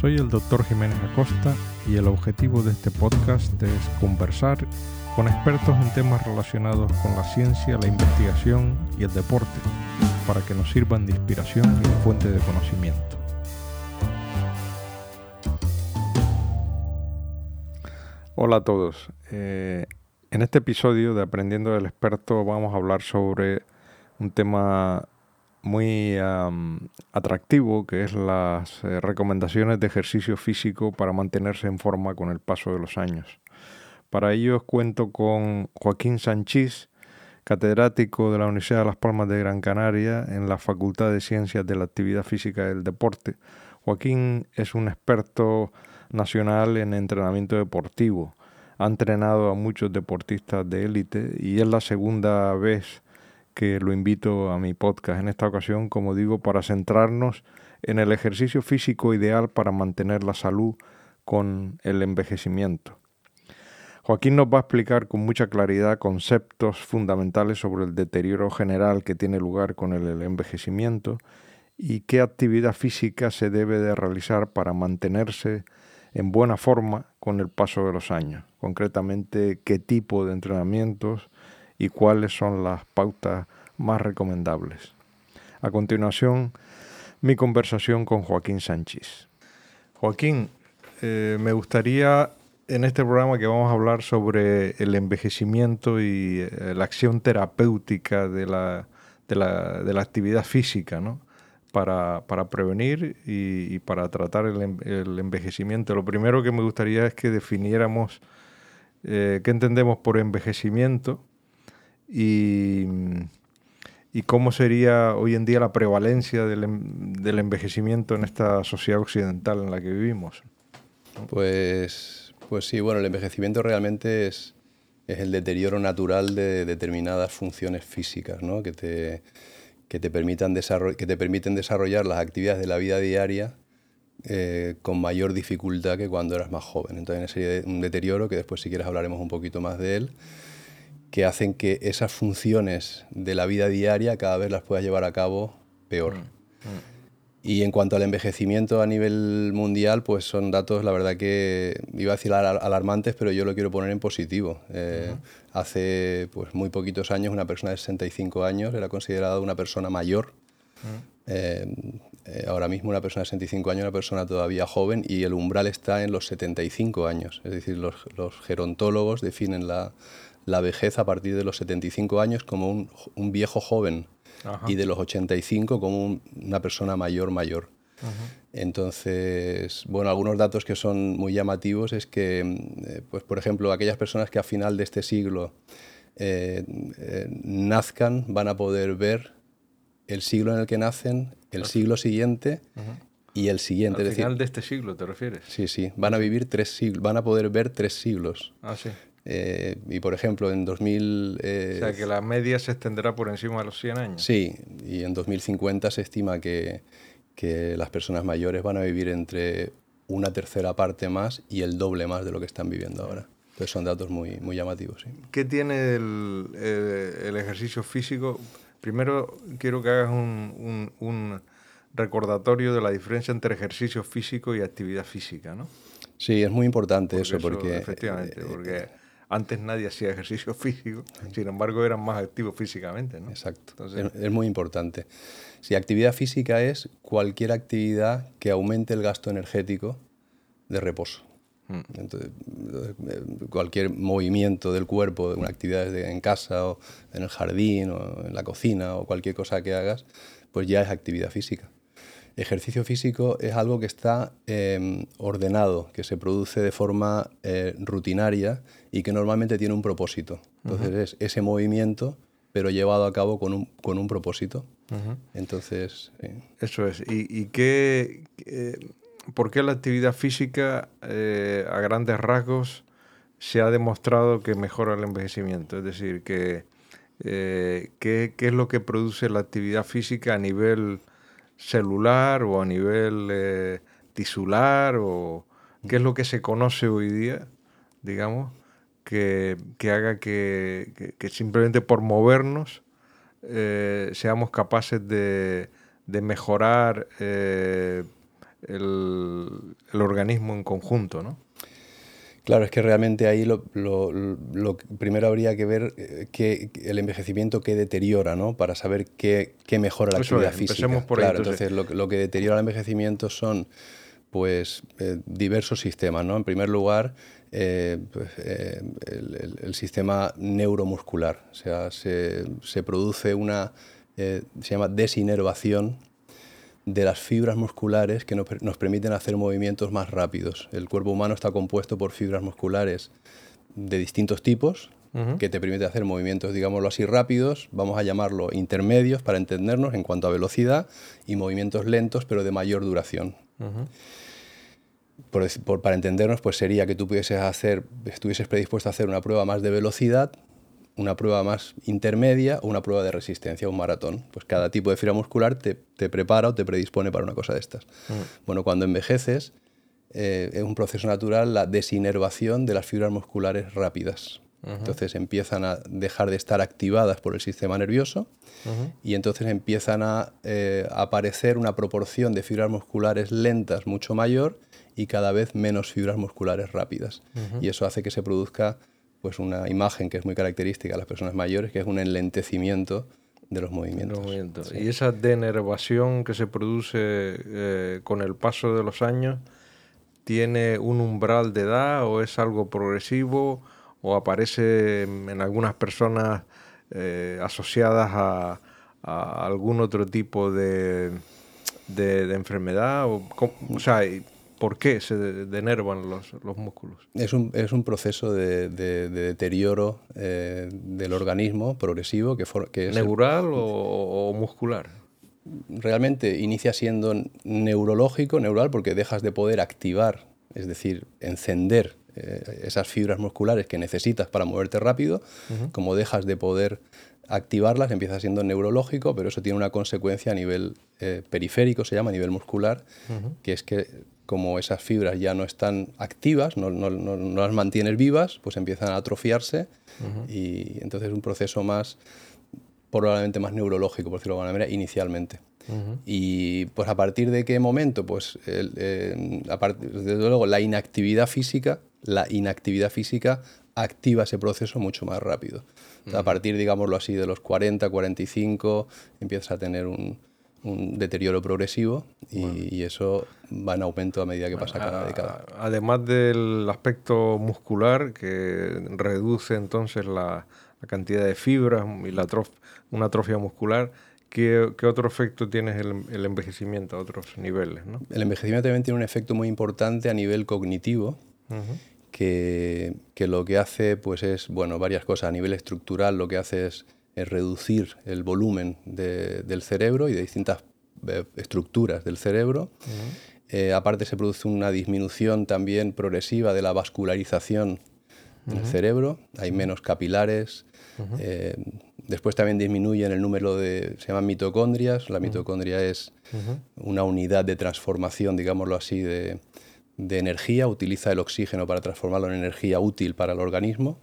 Soy el doctor Jiménez Acosta y el objetivo de este podcast es conversar con expertos en temas relacionados con la ciencia, la investigación y el deporte, para que nos sirvan de inspiración y de fuente de conocimiento. Hola a todos. Eh, en este episodio de Aprendiendo del Experto vamos a hablar sobre un tema muy atractivo, que es las eh, recomendaciones de ejercicio físico para mantenerse en forma con el paso de los años. Para ello cuento con Joaquín Sanchís, catedrático de la Universidad de Las Palmas de Gran Canaria en la Facultad de Ciencias de la Actividad Física y del Deporte. Joaquín es un experto nacional en entrenamiento deportivo. Ha entrenado a muchos deportistas de élite y es la segunda vez que lo invito a mi podcast en esta ocasión, como digo, para centrarnos en el ejercicio físico ideal para mantener la salud con el envejecimiento. Joaquín nos va a explicar con mucha claridad conceptos fundamentales sobre el deterioro general que tiene lugar con el envejecimiento y qué actividad física se debe de realizar para mantenerse en buena forma con el paso de los años. Concretamente, qué tipo de entrenamientos y cuáles son las pautas más recomendables. A continuación, mi conversación con Joaquín Sánchez. Joaquín, eh, me gustaría en este programa que vamos a hablar sobre el envejecimiento y eh, la acción terapéutica de la, de la, actividad física, ¿no? Para, prevenir y, para tratar el, envejecimiento. Lo primero que me gustaría es que definiéramos eh, qué entendemos por envejecimiento y, y cómo sería hoy en día la prevalencia del, envejecimiento en esta sociedad occidental en la que vivimos. Pues, pues sí, bueno, el envejecimiento realmente es, es el deterioro natural de determinadas funciones físicas, ¿no? que, te, que, te permitan que te permiten desarrollar las actividades de la vida diaria eh, con mayor dificultad que cuando eras más joven. Entonces, sería un deterioro que después, si quieres, hablaremos un poquito más de él que hacen que esas funciones de la vida diaria cada vez las puedas llevar a cabo peor. Mm, mm. Y en cuanto al envejecimiento a nivel mundial, pues son datos, la verdad que iba a decir alarmantes, pero yo lo quiero poner en positivo. Eh, hace pues, muy poquitos años una persona de 65 años era considerada una persona mayor. Mm. Eh, eh, ahora mismo una persona de 65 años es una persona todavía joven y el umbral está en los 75 años. Es decir, los, los gerontólogos definen la, la vejez a partir de los 75 años como un, viejo joven y de los 85 como una persona mayor mayor. Entonces, bueno, algunos datos que son muy llamativos es que, eh, pues, por ejemplo, aquellas personas que a final de este siglo eh, eh, nazcan van a poder ver el siglo en el que nacen, el siglo siguiente y el siguiente. Al final de este siglo, ¿te refieres? Sí, sí. Van a vivir tres siglos, van a poder ver tres siglos. Ah, sí. Eh, y por ejemplo, en 2000... Eh, o sea, que la media se extenderá por encima de los 100 años. Sí, y en 2050 se estima que, que las personas mayores van a vivir entre una tercera parte más y el doble más de lo que están viviendo ahora. Entonces son datos muy, muy llamativos. Sí. ¿Qué tiene el, el, ejercicio físico? Primero quiero que hagas un, un, un, recordatorio de la diferencia entre ejercicio físico y actividad física, ¿no? Sí, es muy importante eso, porque... Efectivamente, eh, porque antes nadie hacía ejercicio físico, sin embargo eran más activos físicamente. ¿no? Exacto. es, muy importante. Si actividad física es cualquier actividad que aumente el gasto energético de reposo. Hmm. Entonces, cualquier movimiento del cuerpo, una actividad en casa o en el jardín o en la cocina o cualquier cosa que hagas, pues ya es actividad física. Ejercicio físico es algo que está em, ordenado, que se produce de forma eh, rutinaria y que normalmente tiene un propósito. Entonces es ese movimiento, pero llevado a cabo con un, con un propósito. Entonces... Eso es. ¿Y, qué, por qué la actividad física eh, a grandes rasgos se ha demostrado que mejora el envejecimiento? Es decir, que, eh, ¿qué, ¿qué, es lo que produce la actividad física a nivel celular o a nivel eh, tisular o qué es lo que se conoce hoy día, digamos, que, haga que, simplemente por movernos eh, seamos capaces de, mejorar eh, el, el organismo en conjunto, ¿no? Claro, es que realmente ahí lo, lo, primero habría que ver eh, que el envejecimiento que deteriora, ¿no? Para saber qué, qué mejora la actividad física. Por claro, entonces, lo, que deteriora el envejecimiento son pues eh, diversos sistemas, ¿no? En primer lugar, eh, pues, el, sistema neuromuscular, o sea, se, se produce una, se llama desinervación de las fibras musculares que nos, permiten hacer movimientos más rápidos. El cuerpo humano está compuesto por fibras musculares de distintos tipos que te permiten hacer movimientos, digámoslo así, rápidos, vamos a llamarlo intermedios para entendernos en cuanto a velocidad, y movimientos lentos pero de mayor duración. para entendernos, pues sería que tú pudieses hacer, estuvieses predispuesto a hacer una prueba más de velocidad una prueba más intermedia o una prueba de resistencia, un maratón. Pues cada tipo de fibra muscular te, prepara o te predispone para una cosa de estas. Mm. Bueno, cuando envejeces, eh, es un proceso natural la desinervación de las fibras musculares rápidas. Entonces empiezan a dejar de estar activadas por el sistema nervioso y entonces empiezan a eh, aparecer una proporción de fibras musculares lentas mucho mayor y cada vez menos fibras musculares rápidas. Y eso hace que se produzca pues una imagen que es muy característica de las personas mayores, que es un enlentecimiento de los movimientos. Y esa denervación que se produce eh, con el paso de los años, ¿tiene un umbral de edad o es algo progresivo o aparece en algunas personas eh, asociadas a, algún otro tipo de, de, enfermedad? O, o sea, ¿Por qué se denervan los, los músculos? Es un, es un proceso de, de, deterioro eh, del organismo progresivo que, que es... ¿Neural o, muscular? Realmente inicia siendo neurológico, neural, porque dejas de poder activar, es decir, encender eh, esas fibras musculares que necesitas para moverte rápido, como dejas de poder activarlas, empieza siendo neurológico, pero eso tiene una consecuencia a nivel eh, periférico, se llama, a nivel muscular, que es que como esas fibras ya no están activas, no, las mantienes vivas, pues empiezan a atrofiarse y entonces es un proceso más, probablemente más neurológico, por decirlo de alguna manera, inicialmente. Y pues a partir de qué momento, pues eh, desde luego la inactividad física, la inactividad física activa ese proceso mucho más rápido. A partir, digámoslo así, de los 40, 45, empiezas a tener un, un deterioro progresivo y, eso va en aumento a medida que pasa cada década. Además del aspecto muscular que reduce entonces la, cantidad de fibras y la una atrofia muscular, ¿qué, otro efecto tiene el, envejecimiento a otros niveles? El envejecimiento también tiene un efecto muy importante a nivel cognitivo. que, que, lo que hace pues es bueno varias cosas a nivel estructural lo que hace es es reducir el volumen del cerebro y de distintas eh, estructuras del cerebro. Eh, aparte se produce una disminución también progresiva de la vascularización del cerebro, hay menos capilares. Eh, después también disminuyen el número de, se llaman mitocondrias. La mitocondria es una unidad de transformación, digámoslo así, de, de, energía. Utiliza el oxígeno para transformarlo en energía útil para el organismo.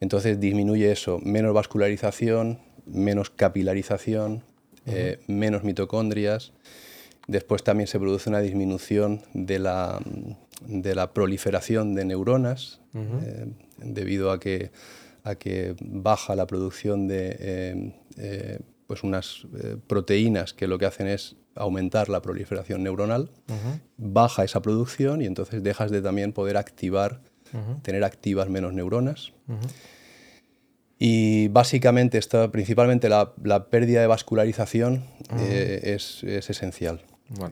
Entonces disminuye eso, menos vascularización, menos capilarización, eh, menos mitocondrias. Después también se produce una disminución de la, de la proliferación de neuronas eh, debido a que, a que baja la producción de eh, pues unas proteínas que lo que hacen es aumentar la proliferación neuronal, baja esa producción y entonces dejas de también poder activar tener activas menos neuronas. Y básicamente, esto, principalmente la, pérdida de vascularización eh, es, esencial.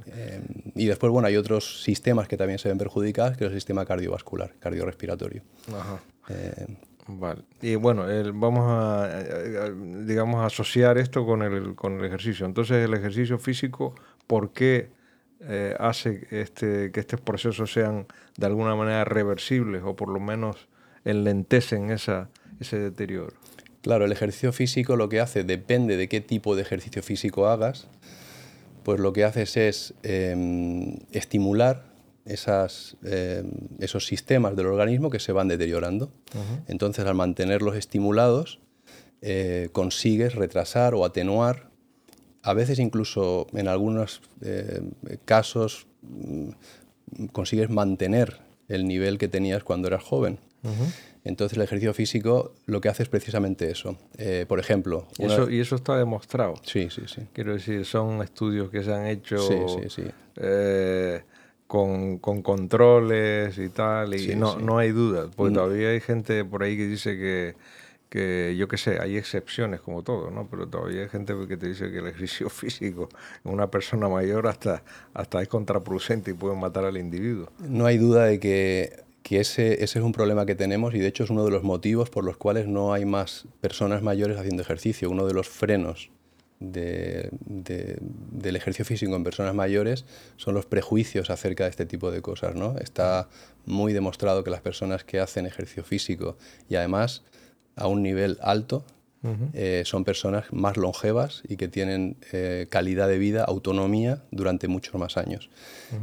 Eh, y después, bueno, hay otros sistemas que también se ven perjudicados, que es el sistema cardiovascular, cardiorrespiratorio. Eh, vale. Y bueno, vamos a, digamos, asociar esto con el, con el ejercicio. Entonces, el ejercicio físico, ¿por qué eh, hace este, que estos procesos sean de alguna manera reversibles o por lo menos enlentecen esa, ese deterioro. Claro, el ejercicio físico lo que hace, depende de qué tipo de ejercicio físico hagas, pues lo que haces es em, estimular esas, em, esos sistemas del organismo que se van deteriorando. Entonces, al mantenerlos estimulados, eh, consigues retrasar o atenuar a veces incluso en algunos eh, casos mm, consigues mantener el nivel que tenías cuando eras joven. Entonces el ejercicio físico lo que hace es precisamente eso. Eh, por ejemplo... y eso está demostrado. Sí, sí, sí. Quiero decir, son estudios que se han hecho eh, con, controles y tal, y no, no hay duda, porque mm. todavía hay gente por ahí que dice que que yo qué sé, hay excepciones como todo, ¿no? Pero todavía hay gente que te dice que el ejercicio físico en una persona mayor hasta, hasta es contraproducente y puede matar al individuo. No hay duda de que, que ese, ese, es un problema que tenemos y de hecho es uno de los motivos por los cuales no hay más personas mayores haciendo ejercicio. Uno de los frenos de, del ejercicio físico en personas mayores son los prejuicios acerca de este tipo de cosas, ¿no? Está muy demostrado que las personas que hacen ejercicio físico y además a un nivel alto. Eh, son personas más longevas y que tienen eh, calidad de vida, autonomía durante muchos más años.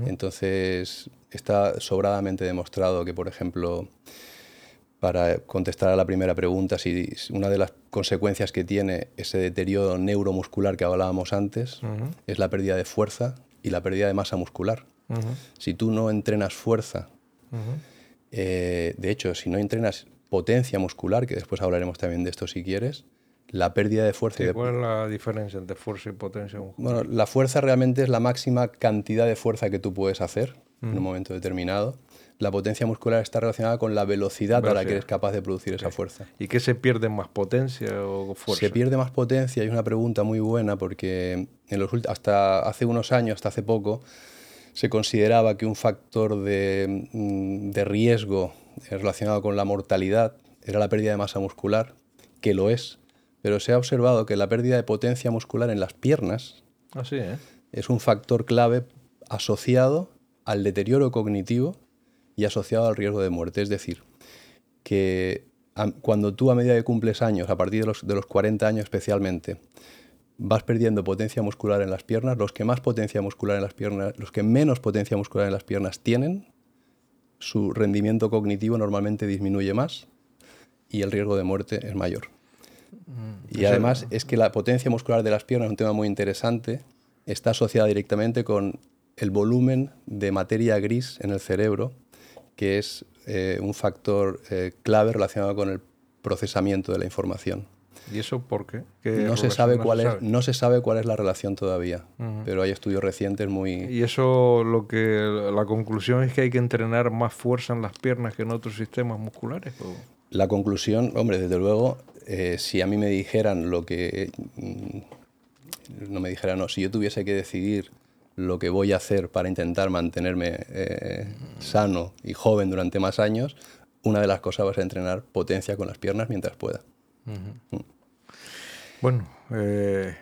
Entonces, está sobradamente demostrado que, por ejemplo, para contestar a la primera pregunta, si una de las consecuencias que tiene ese deterioro neuromuscular que hablábamos antes es la pérdida de fuerza y la pérdida de masa muscular. Si tú no entrenas fuerza, eh, de hecho, si no entrenas potencia muscular, que después hablaremos también de esto si quieres, la pérdida de fuerza. y de... ¿Cuál es la diferencia entre fuerza y potencia muscular? Bueno, la fuerza realmente es la máxima cantidad de fuerza que tú puedes hacer en un momento determinado. La potencia muscular está relacionada con la velocidad a la que eres capaz de producir esa fuerza. ¿Y qué se pierde más, potencia o fuerza? Se pierde más potencia y es una pregunta muy buena porque en los hasta hace unos años, hasta hace poco, se consideraba que un factor de, mm, de riesgo relacionado con la mortalidad era la pérdida de masa muscular, que lo es, pero se ha observado que la pérdida de potencia muscular en las piernas Así, ¿eh? es un factor clave asociado al deterioro cognitivo y asociado al riesgo de muerte. Es decir, que cuando tú a medida que cumples años, a partir de los, de los 40 años especialmente, vas perdiendo potencia muscular en las piernas, los que más potencia muscular en las piernas, los que menos potencia muscular en las piernas tienen, su rendimiento cognitivo normalmente disminuye más y el riesgo de muerte es mayor. Mm, y además es que la potencia muscular de las piernas es un tema muy interesante, está asociada directamente con el volumen de materia gris en el cerebro, que es eh, un factor eh, clave relacionado con el procesamiento de la información. ¿Y eso por qué? No se, sabe cuál es, no se sabe cuál es la relación todavía, pero hay estudios recientes muy... ¿Y eso lo que la conclusión es que hay que entrenar más fuerza en las piernas que en otros sistemas musculares? La conclusión, hombre, desde luego, eh, si a mí me dijeran lo que... Mm, no me dijeran, no, si yo tuviese que decidir lo que voy a hacer para intentar mantenerme eh, sano y joven durante más años, una de las cosas va a ser entrenar potencia con las piernas mientras pueda. Bueno, eh,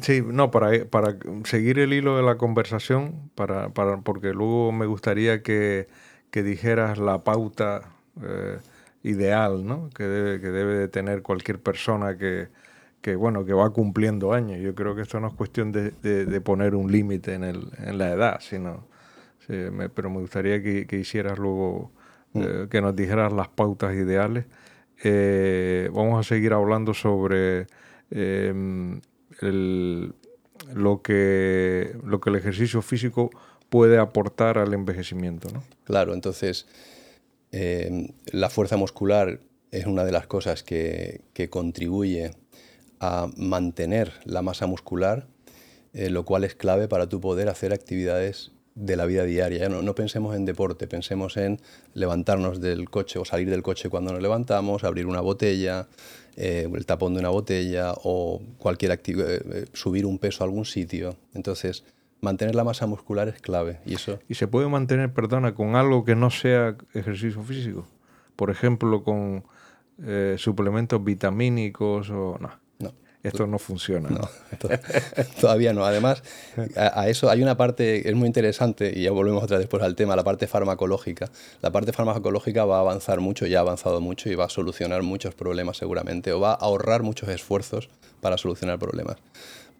sí, no, para, para seguir el hilo de la conversación, para, para porque luego me gustaría que, que dijeras la pauta eh, ideal ¿no? que, debe, que debe de tener cualquier persona que, que, bueno, que va cumpliendo años. Yo creo que esto no es cuestión de, de, poner un límite en, el, en la edad, sino, pero me gustaría que, que hicieras luego, mm. eh, que nos dijeras las pautas ideales eh, vamos a seguir hablando sobre em, lo, que, lo que el ejercicio físico puede aportar al envejecimiento. ¿no? Claro, entonces em, la fuerza muscular es una de las cosas que, contribuye a mantener la masa muscular, eh, lo cual es clave para tu poder hacer actividades de la vida diaria. No, no, pensemos en deporte, pensemos en levantarnos del coche o salir del coche cuando nos levantamos, abrir una botella, eh, el tapón de una botella o cualquier actividad, eh, eh, subir un peso a algún sitio. Entonces, mantener la masa muscular es clave. Y, eso... ¿Y se puede mantener, perdona, con algo que no sea ejercicio físico? Por ejemplo, con suplementos vitamínicos o no esto no funciona. Todavía no. Además, a, eso hay una parte, es muy interesante, y ya volvemos otra vez después al tema, la parte farmacológica. La parte farmacológica va a avanzar mucho, ya ha avanzado mucho y va a solucionar muchos problemas seguramente, o va a ahorrar muchos esfuerzos para solucionar problemas.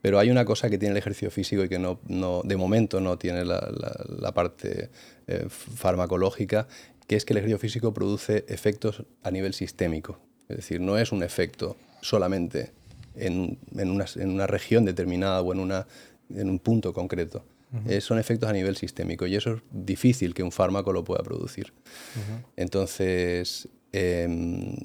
Pero hay una cosa que tiene el ejercicio físico y que no, de momento no tiene la, la, parte eh, farmacológica, que es que el ejercicio físico produce efectos a nivel sistémico. Es decir, no es un efecto solamente en, una, región determinada o en, una, en un punto concreto. Eh, son efectos a nivel sistémico y eso es difícil que un fármaco lo pueda producir. Entonces, em,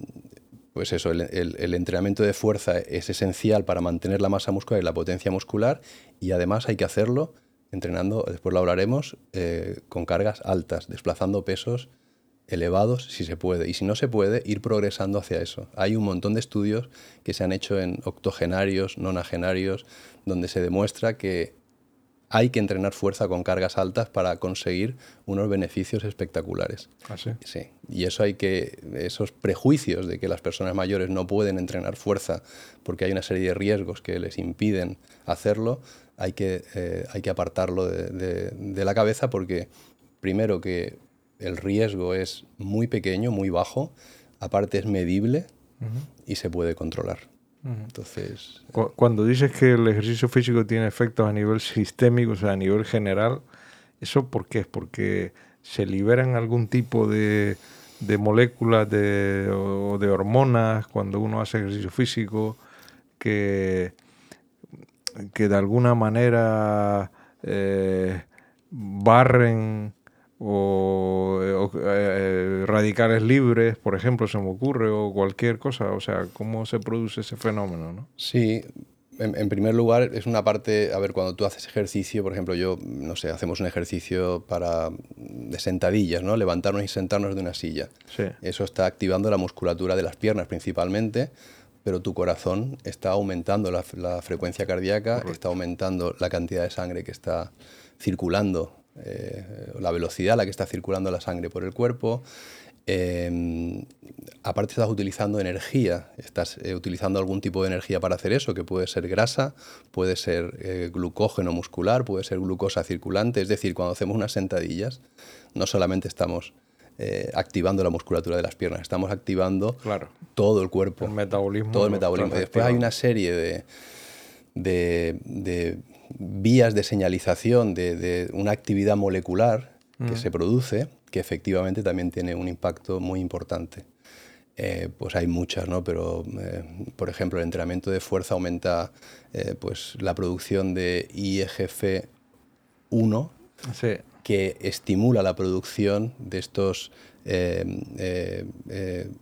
pues eso, el, entrenamiento de fuerza es esencial para mantener la masa muscular y la potencia muscular y además hay que hacerlo entrenando, después lo hablaremos, eh, con cargas altas, desplazando pesos elevados si se puede. Y si no se puede, ir progresando hacia eso. Hay un montón de estudios que se han hecho en octogenarios, nonagenarios, donde se demuestra que hay que entrenar fuerza con cargas altas para conseguir unos beneficios espectaculares. ¿Ah, sí? sí. Y eso hay que, esos prejuicios de que las personas mayores no pueden entrenar fuerza porque hay una serie de riesgos que les impiden hacerlo, hay que, eh, hay que apartarlo de, de la cabeza porque primero que el riesgo es muy pequeño, muy bajo, aparte es medible y se puede controlar. Entonces. Cuando dices que el ejercicio físico tiene efectos a nivel sistémico, o sea, a nivel general, ¿eso por qué? ¿Es porque se liberan algún tipo de, moléculas de, o de hormonas cuando uno hace ejercicio físico que, que de alguna manera eh, barren o, eh, eh, radicales libres, por ejemplo, se me ocurre, o cualquier cosa. O sea, ¿cómo se produce ese fenómeno? ¿no? Sí, en, primer lugar, es una parte, a ver, cuando tú haces ejercicio, por ejemplo, yo, no sé, hacemos un ejercicio para de sentadillas, ¿no? Levantarnos y sentarnos de una silla. Sí. Eso está activando la musculatura de las piernas principalmente, pero tu corazón está aumentando la, frecuencia cardíaca, está aumentando la cantidad de sangre que está circulando eh, la velocidad a la que está circulando la sangre por el cuerpo. Em, aparte estás utilizando energía, estás eh, utilizando algún tipo de energía para hacer eso, que puede ser grasa, puede ser eh, glucógeno muscular, puede ser glucosa circulante. Es decir, cuando hacemos unas sentadillas, no solamente estamos activando la musculatura de las piernas, estamos activando todo el cuerpo. El metabolismo. Todo el metabolismo. después hay una serie de, de vías de señalización de, una actividad molecular que se produce, que efectivamente también tiene un impacto muy importante. Eh, pues hay muchas, ¿no? Pero, eh, por ejemplo, el entrenamiento de fuerza aumenta eh, pues, la producción de IGF-1, que estimula la producción de estos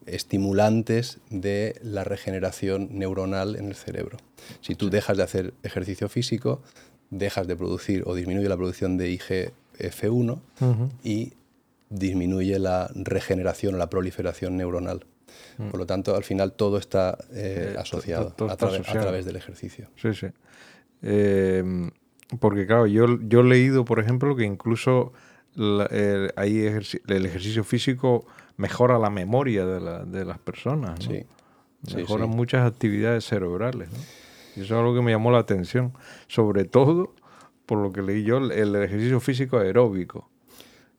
estimulantes de la regeneración neuronal en el cerebro. Si tú dejas de hacer ejercicio físico, dejas de producir o disminuye la producción de IGF-1 y disminuye la regeneración o la proliferación neuronal. Mm. Por lo tanto, al final todo está eh, eh, asociado, a, través del ejercicio. Sí, sí. Em, porque claro, yo, yo he leído, por ejemplo, que incluso el, el ejercicio físico mejora la memoria de, las personas. Sí. Mejora muchas actividades cerebrales. ¿no? Y eso es algo que me llamó la atención, sobre todo por lo que leí yo, el ejercicio físico aeróbico.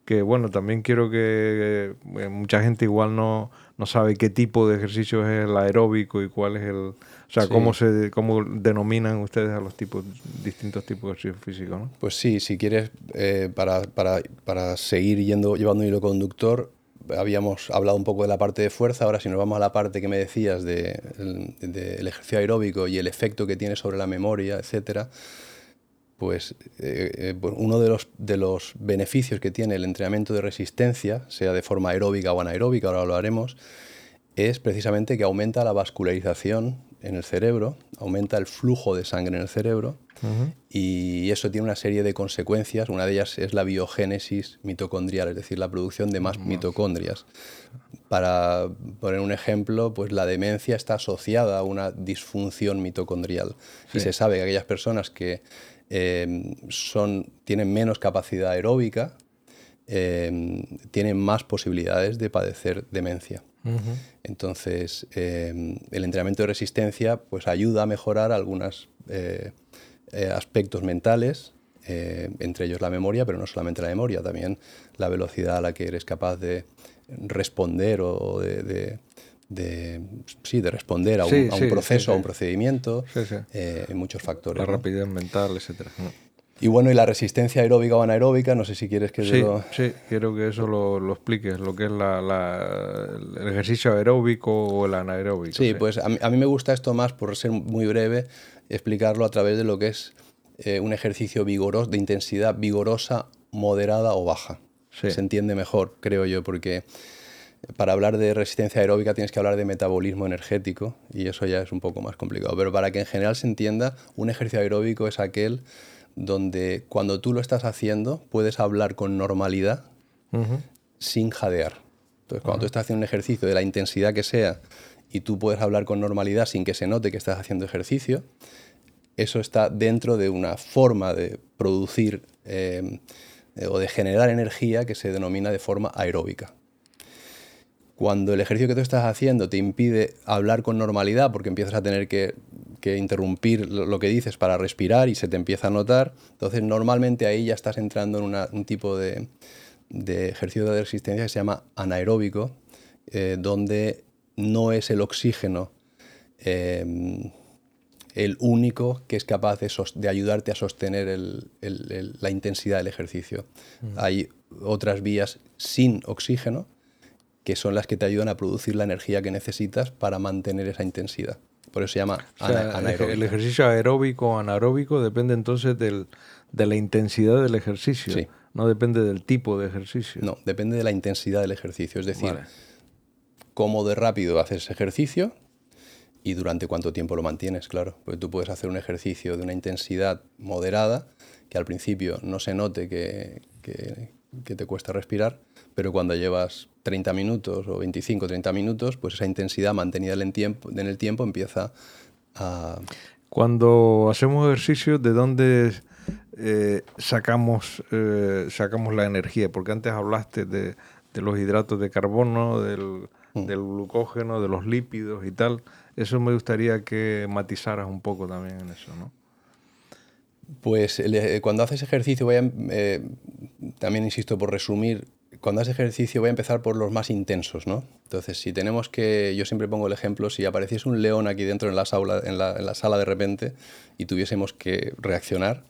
Que bueno, también quiero que eh, mucha gente igual no, no sabe qué tipo de ejercicio es el aeróbico y cuál es el... O sea, cómo, se, cómo denominan ustedes a los tipos, distintos tipos de ejercicio físico, ¿no? Pues sí, si quieres, eh, para, para, para, seguir yendo, llevando un hilo conductor, habíamos hablado un poco de la parte de fuerza, ahora si nos vamos a la parte que me decías del de, ejercicio aeróbico y el efecto que tiene sobre la memoria, etcétera, pues eh, eh, uno de los, de los beneficios que tiene el entrenamiento de resistencia, sea de forma aeróbica o anaeróbica, ahora lo haremos, es precisamente que aumenta la vascularización en el cerebro, aumenta el flujo de sangre en el cerebro y eso tiene una serie de consecuencias. Una de ellas es la biogénesis mitocondrial, es decir, la producción de más mitocondrias. Para poner un ejemplo, pues la demencia está asociada a una disfunción mitocondrial y se sabe que aquellas personas que em, son, tienen menos capacidad aeróbica em, tienen más posibilidades de padecer demencia. Entonces, em, el entrenamiento de resistencia pues, ayuda a mejorar algunos eh, eh, aspectos mentales, eh, entre ellos la memoria, pero no solamente la memoria, también la velocidad a la que eres capaz de responder o de, sí, de responder a un, proceso, a un procedimiento, en muchos factores. La rapidez mental, etc. Y bueno, y la resistencia aeróbica o anaeróbica, no sé si quieres que sí, lo... Sí, quiero que eso lo, lo expliques, lo que es la, el ejercicio aeróbico o el anaeróbico. Sí, pues a mí, me gusta esto más, por ser muy breve, explicarlo a través de lo que es eh, un ejercicio vigoroso, de intensidad vigorosa, moderada o baja. Se entiende mejor, creo yo, porque para hablar de resistencia aeróbica tienes que hablar de metabolismo energético y eso ya es un poco más complicado. Pero para que en general se entienda, un ejercicio aeróbico es aquel donde cuando tú lo estás haciendo puedes hablar con normalidad sin jadear. Entonces, cuando tú estás haciendo un ejercicio de la intensidad que sea y tú puedes hablar con normalidad sin que se note que estás haciendo ejercicio, eso está dentro de una forma de producir eh, o de generar energía que se denomina de forma aeróbica. Cuando el ejercicio que tú estás haciendo te impide hablar con normalidad porque empiezas a tener que, interrumpir lo que dices para respirar y se te empieza a notar, entonces normalmente ahí ya estás entrando en un tipo de, ejercicio de resistencia que se llama anaeróbico, eh, donde no es el oxígeno em, el único que es capaz de, ayudarte a sostener la intensidad del ejercicio. Hay otras vías sin oxígeno que son las que te ayudan a producir la energía que necesitas para mantener esa intensidad. Por eso se llama anaeróbico. El ejercicio aeróbico o anaeróbico depende entonces del, de la intensidad del ejercicio. No depende del tipo de ejercicio. No, depende de la intensidad del ejercicio. Es decir, cómo de rápido haces ejercicio y durante cuánto tiempo lo mantienes, claro. Porque tú puedes hacer un ejercicio de una intensidad moderada, que al principio no se note que, que te cuesta respirar, pero cuando llevas 30 minutos o 25, 30 minutos, pues esa intensidad mantenida en el tiempo, en el tiempo empieza a... Cuando hacemos ejercicio, ¿de dónde eh, sacamos, eh, sacamos la energía? Porque antes hablaste de, los hidratos de carbono, del, mm. del, glucógeno, de los lípidos y tal. Eso me gustaría que matizaras un poco también en eso, ¿no? Pues eh, cuando haces ejercicio, voy a, eh, también insisto por resumir, cuando haces ejercicio voy a empezar por los más intensos, ¿no? Entonces, si tenemos que, yo siempre pongo el ejemplo, si apareciese un león aquí dentro en la, en la, sala de repente y tuviésemos que reaccionar,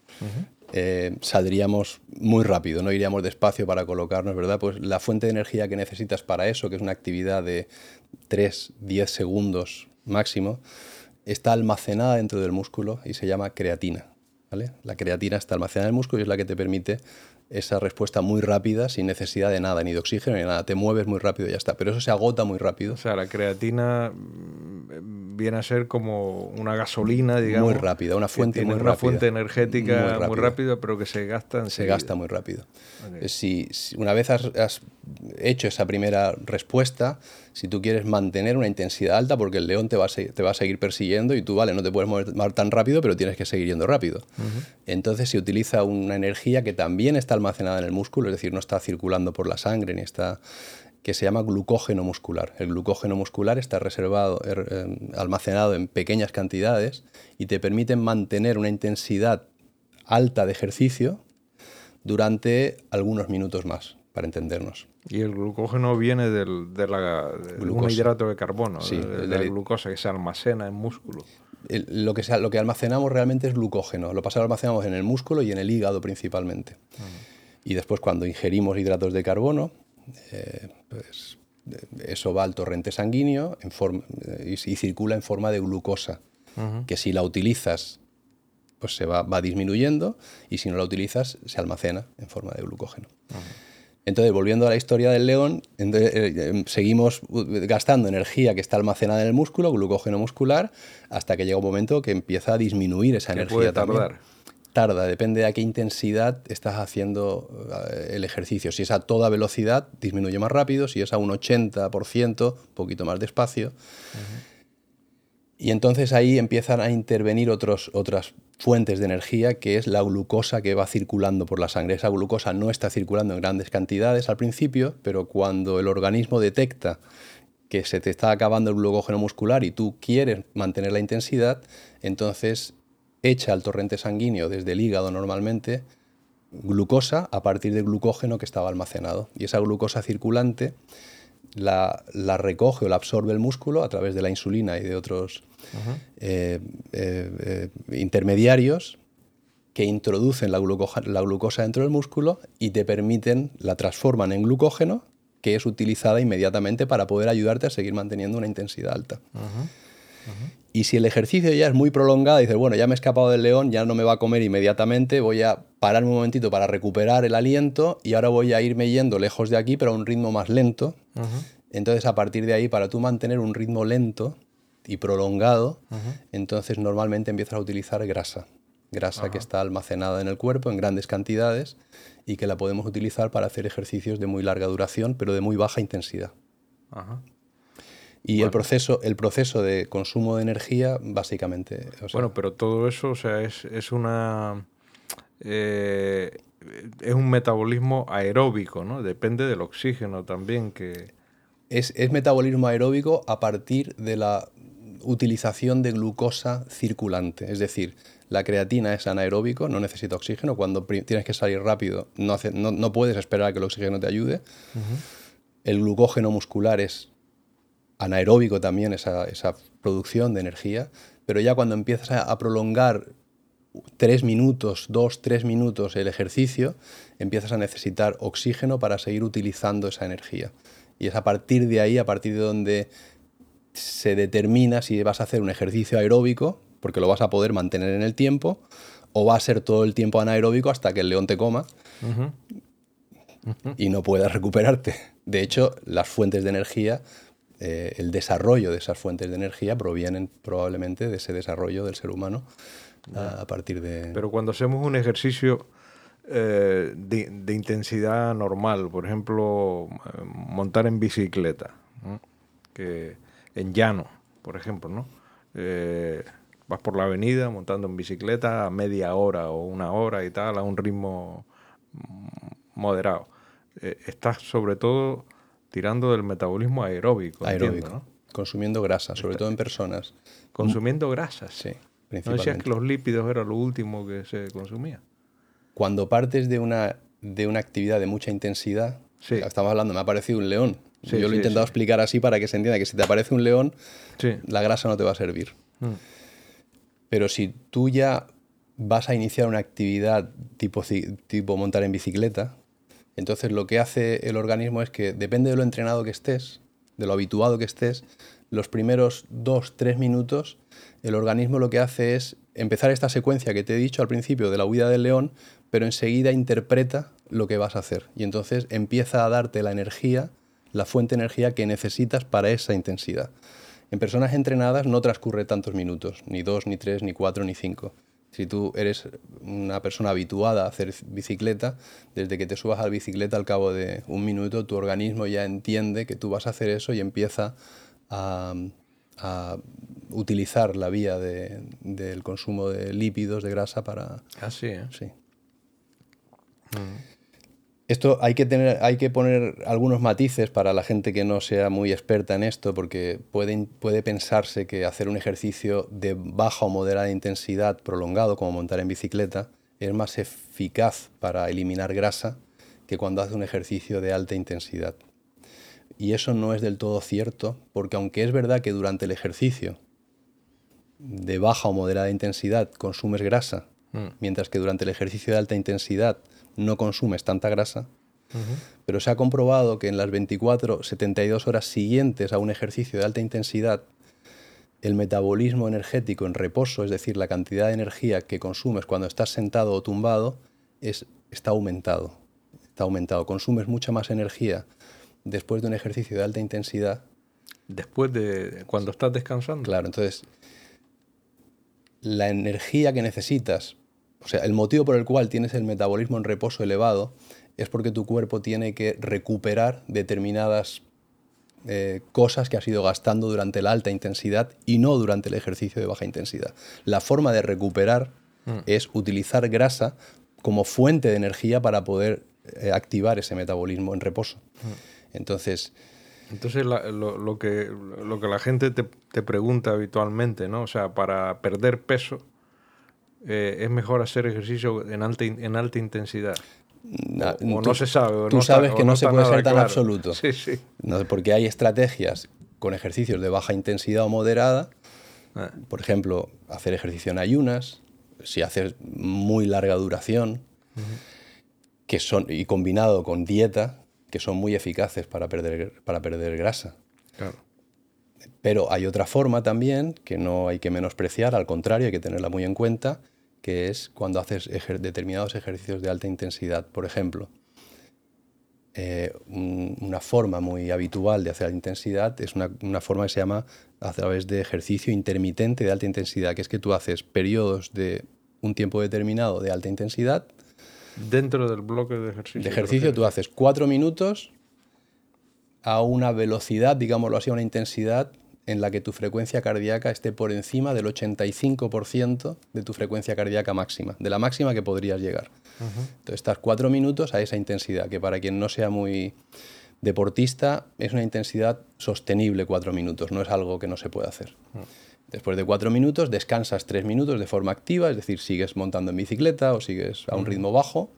eh, saldríamos muy rápido, no iríamos despacio para colocarnos, ¿verdad? Pues la fuente de energía que necesitas para eso, que es una actividad de 3, 10 segundos máximo, está almacenada dentro del músculo y se llama creatina. La creatina está almacenada en el músculo y es la que te permite esa respuesta muy rápida, sin necesidad de nada, ni de oxígeno ni nada. Te mueves muy rápido y ya está. Pero eso se agota muy rápido. O sea, la creatina mm, viene a ser como una gasolina, digamos. Muy rápida, una fuente muy una fuente energética muy, rápida, pero que se gasta Se gasta muy rápido. Si, una vez has, hecho esa primera respuesta, si tú quieres mantener una intensidad alta, porque el león te va a, te va a seguir persiguiendo y tú, vale, no te puedes mover tan rápido, pero tienes que seguir yendo rápido. Entonces se utiliza una energía que también está almacenada en el músculo, es decir, no está circulando por la sangre ni está que se llama glucógeno muscular. El glucógeno muscular está reservado, er, em, almacenado en pequeñas cantidades y te permite mantener una intensidad alta de ejercicio durante algunos minutos más, para entendernos. Y el glucógeno viene del, de la, un hidrato de carbono, de, la glucosa que se almacena en músculo. lo, que lo que almacenamos realmente es glucógeno. Lo pasado lo almacenamos en el músculo y en el hígado principalmente. Y después cuando ingerimos hidratos de carbono, eh, pues, eso va al torrente sanguíneo en forma, y, circula en forma de glucosa, que si la utilizas pues se va, va, disminuyendo y si no la utilizas se almacena en forma de glucógeno. Entonces, volviendo a la historia del león, eh, em, seguimos gastando energía que está almacenada en el músculo, glucógeno muscular, hasta que llega un momento que empieza a disminuir esa energía. Puede tardar. Tarda, depende de a qué intensidad estás haciendo eh, el ejercicio. Si es a toda velocidad, disminuye más rápido. Si es a un 80%, un poquito más despacio. Y entonces ahí empiezan a intervenir otras fuentes de energía, que es la glucosa que va circulando por la sangre. Esa glucosa no está circulando en grandes cantidades al principio, pero cuando el organismo detecta que se te está acabando el glucógeno muscular y tú quieres mantener la intensidad, entonces echa al torrente sanguíneo desde el hígado normalmente glucosa a partir del glucógeno que estaba almacenado. Y esa glucosa circulante la, recoge o la absorbe el músculo a través de la insulina y de otros eh, eh, eh, intermediarios que introducen la, la glucosa dentro del músculo y te permiten, la transforman en glucógeno, que es utilizada inmediatamente para poder ayudarte a seguir manteniendo una intensidad alta. Y si el ejercicio ya es muy prolongado, dices, bueno, ya me he escapado del león, ya no me va a comer inmediatamente, voy a parar un momentito para recuperar el aliento y ahora voy a irme yendo lejos de aquí, pero a un ritmo más lento. Entonces, a partir de ahí, para tú mantener un ritmo lento y prolongado, entonces normalmente empiezas a utilizar grasa. Grasa que está almacenada en el cuerpo en grandes cantidades y que la podemos utilizar para hacer ejercicios de muy larga duración, pero de muy baja intensidad. Y el, proceso, el proceso de consumo de energía, básicamente. bueno, pero todo eso, o sea, es, es una. Eh, es un metabolismo aeróbico, ¿no? Depende del oxígeno también que. Es, es metabolismo aeróbico a partir de la utilización de glucosa circulante. Es decir, la creatina es anaeróbico, no necesita oxígeno. Cuando tienes que salir rápido, no, hace, no, no, puedes esperar a que el oxígeno te ayude. El glucógeno muscular es anaeróbico también esa, esa producción de energía, pero ya cuando empiezas a, prolongar tres minutos, dos, tres minutos el ejercicio, empiezas a necesitar oxígeno para seguir utilizando esa energía. Y es a partir de ahí, a partir de donde se determina si vas a hacer un ejercicio aeróbico, porque lo vas a poder mantener en el tiempo, o va a ser todo el tiempo anaeróbico hasta que el león te coma y no puedas recuperarte. De hecho, las fuentes de energía eh, el desarrollo de esas fuentes de energía provienen probablemente de ese desarrollo del ser humano a, partir de... Pero cuando hacemos un ejercicio eh, de, intensidad normal, por ejemplo, eh, montar en bicicleta, que en llano, por ejemplo, ¿no? vas por la avenida montando en bicicleta a media hora o una hora y tal, a un ritmo moderado. estás sobre todo tirando del metabolismo aeróbico. Aeróbico. Consumiendo grasa, sobre todo en personas. Consumiendo grasas. Sí, principalmente. ¿No decías que los lípidos era lo último que se consumía? Cuando partes de una, de una actividad de mucha intensidad, estamos hablando, me ha aparecido un león. Yo lo he intentado explicar así para que se entienda que si te aparece un león, la grasa no te va a servir. Mm. Pero si tú ya vas a iniciar una actividad tipo, tipo montar en bicicleta, entonces lo que hace el organismo es que depende de lo entrenado que estés, de lo habituado que estés, los primeros dos, tres minutos, el organismo lo que hace es empezar esta secuencia que te he dicho al principio de la huida del león, pero enseguida interpreta lo que vas a hacer. Y entonces empieza a darte la energía, la fuente de energía que necesitas para esa intensidad. En personas entrenadas no transcurre tantos minutos, ni dos, ni tres, ni cuatro, ni cinco. Si tú eres una persona habituada a hacer bicicleta, desde que te subas a la bicicleta al cabo de un minuto, tu organismo ya entiende que tú vas a hacer eso y empieza a, utilizar la vía del consumo de lípidos, de grasa para... Ah, sí, ¿eh? Sí. Mm. Esto hay que, tener, hay que poner algunos matices para la gente que no sea muy experta en esto, porque puede, puede pensarse que hacer un ejercicio de baja o moderada intensidad prolongado, como montar en bicicleta, es más eficaz para eliminar grasa que cuando hace un ejercicio de alta intensidad. Y eso no es del todo cierto, porque aunque es verdad que durante el ejercicio de baja o moderada intensidad consumes grasa, mm. mientras que durante el ejercicio de alta intensidad no consumes tanta grasa, pero se ha comprobado que en las 24, 72 horas siguientes a un ejercicio de alta intensidad, el metabolismo energético en reposo, es decir, la cantidad de energía que consumes cuando estás sentado o tumbado, es, está aumentado. Está aumentado. Consumes mucha más energía después de un ejercicio de alta intensidad. Después de cuando estás descansando. Claro, entonces la energía que necesitas o sea, el motivo por el cual tienes el metabolismo en reposo elevado es porque tu cuerpo tiene que recuperar determinadas eh, cosas que has ido gastando durante la alta intensidad y no durante el ejercicio de baja intensidad. La forma de recuperar mm. es utilizar grasa como fuente de energía para poder eh, activar ese metabolismo en reposo. Mm. Entonces... Entonces lo, que, lo que la gente te, te pregunta habitualmente, ¿no? O sea, para perder peso, eh, es mejor hacer ejercicio en alta, en alta intensidad. No, o, no se sabe. tú sabes que no, se puede ser tan absoluto. Sí, sí. porque hay estrategias con ejercicios de baja intensidad o moderada. Ah. Por ejemplo, hacer ejercicio en ayunas, si haces muy larga duración, que son, y combinado con dieta, que son muy eficaces para perder, para perder grasa. Pero hay otra forma también que no hay que menospreciar, al contrario, hay que tenerla muy en cuenta, que es cuando haces determinados ejercicios de alta intensidad. Por ejemplo, eh, una forma muy habitual de hacer la intensidad es una, una, forma que se llama a través de ejercicio intermitente de alta intensidad, que es que tú haces periodos de un tiempo determinado de alta intensidad. Dentro del bloque de ejercicio. De ejercicio tú haces cuatro minutos a una velocidad, digámoslo así, a una intensidad en la que tu frecuencia cardíaca esté por encima del 85% de tu frecuencia cardíaca máxima, de la máxima que podrías llegar. Entonces estás cuatro minutos a esa intensidad, que para quien no sea muy deportista es una intensidad sostenible cuatro minutos, no es algo que no se puede hacer. Después de cuatro minutos descansas tres minutos de forma activa, es decir, sigues montando en bicicleta o sigues a un ritmo bajo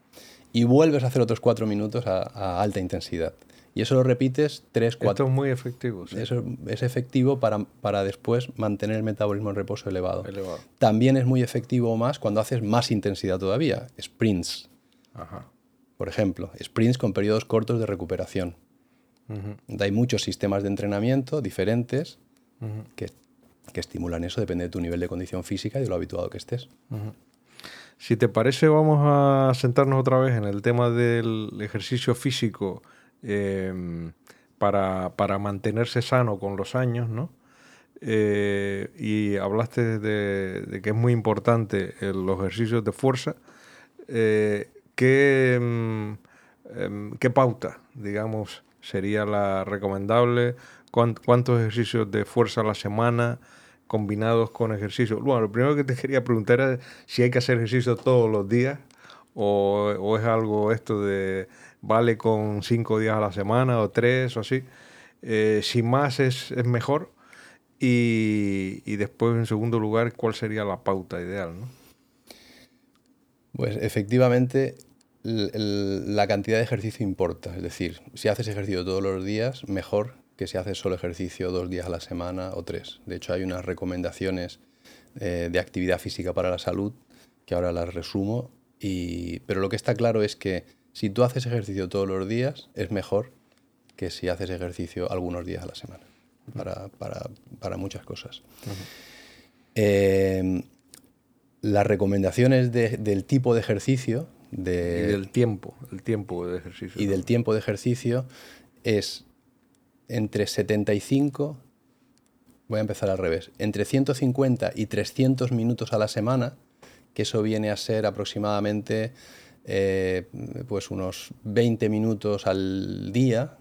y vuelves a hacer otros cuatro minutos a alta intensidad. Y eso lo repites tres, cuatro. Esto es muy efectivo. Eso es efectivo para, para, después mantener el metabolismo en reposo elevado. También es muy efectivo más cuando haces más intensidad todavía. Sprints. Por ejemplo, sprints con periodos cortos de recuperación. Hay muchos sistemas de entrenamiento diferentes que, que, estimulan eso, depende de tu nivel de condición física y de lo habituado que estés. Si te parece, vamos a sentarnos otra vez en el tema del ejercicio físico Em, para, para, mantenerse sano con los años, ¿no? Eh, y hablaste de, que es muy importante los ejercicios de fuerza. Eh, ¿qué, em, em, ¿qué, pauta, digamos, sería la recomendable? ¿Cuántos ejercicios de fuerza a la semana combinados con ejercicios? Bueno, lo primero que te quería preguntar es si hay que hacer ejercicio todos los días o, o es algo esto de vale con cinco días a la semana o tres o así. Eh, si más es, mejor. Y, después, en segundo lugar, ¿cuál sería la pauta ideal? Pues efectivamente, la cantidad de ejercicio importa. Es decir, si haces ejercicio todos los días, mejor que si haces solo ejercicio dos días a la semana o tres. De hecho, hay unas recomendaciones eh, de actividad física para la salud que ahora las resumo. Y, pero lo que está claro es que si tú haces ejercicio todos los días, es mejor que si haces ejercicio algunos días a la semana, para, muchas cosas. Eh, las recomendaciones del tipo de ejercicio... De, y del tiempo, el tiempo de ejercicio. Y del tiempo de ejercicio es entre 75, voy a empezar al revés, entre 150 y 300 minutos a la semana, que eso viene a ser aproximadamente eh, pues unos 20 minutos al día,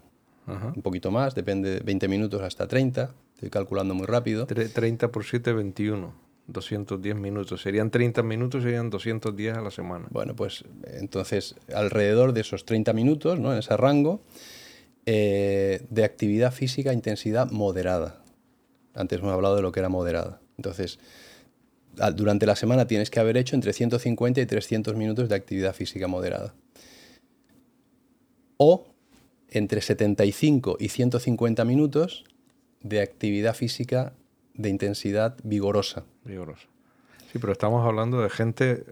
un poquito más, depende, 20 minutos hasta 30, estoy calculando muy rápido. 30 por 7, 21. 210 minutos. Serían 30 minutos, serían 210 a la semana. Bueno, pues entonces alrededor de esos 30 minutos, ¿no? en ese rango, eh, de actividad física, intensidad moderada. Antes hemos hablado de lo que era moderada. Entonces, durante la semana tienes que haber hecho entre 150 y 300 minutos de actividad física moderada. O entre 75 y 150 minutos de actividad física de intensidad vigorosa. Vigorosa. Sí, pero estamos hablando de gente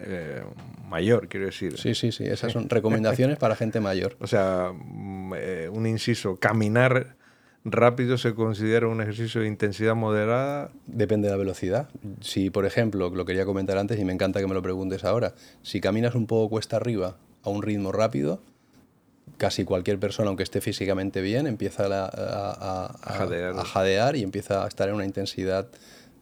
eh, mayor, quiero decir. Sí, sí, sí. Esas son recomendaciones para gente mayor. O sea, mm, eh, un inciso, caminar rápido se considera un ejercicio de intensidad moderada? Depende de la velocidad. Si, por ejemplo, lo quería comentar antes y me encanta que me lo preguntes ahora, si caminas un poco cuesta arriba a un ritmo rápido, casi cualquier persona, aunque esté físicamente bien, empieza a, jadear. y empieza a estar en una intensidad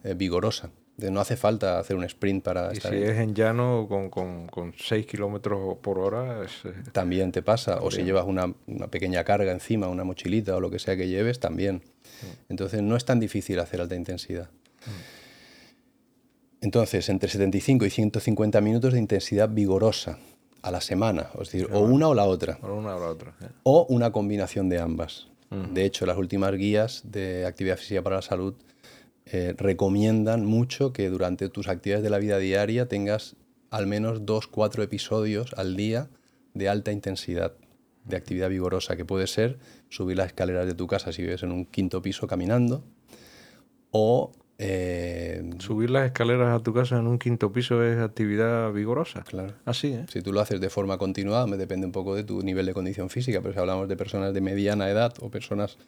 eh, vigorosa. No hace falta hacer un sprint para y si es en llano con, con, 6 kilómetros por hora... Eh, también te pasa. O si llevas una, pequeña carga encima, una mochilita o lo que sea que lleves, también. Mm. Entonces no es tan difícil hacer alta intensidad. Mm. Entonces, entre 75 y 150 minutos de intensidad vigorosa a la semana. Es decir, o una o la otra. O una o la otra. O una combinación de ambas. De hecho, las últimas guías de actividad física para la salud eh, recomiendan mucho que durante tus actividades de la vida diaria tengas al menos dos, cuatro episodios al día de alta intensidad, de actividad vigorosa, que puede ser subir las escaleras de tu casa si vives en un quinto piso caminando, o Eh, Subir las escaleras a tu casa en un quinto piso es actividad vigorosa. Claro. Así, ¿eh? Si tú lo haces de forma continuada, me depende un poco de tu nivel de condición física, pero si hablamos de personas de mediana edad o personas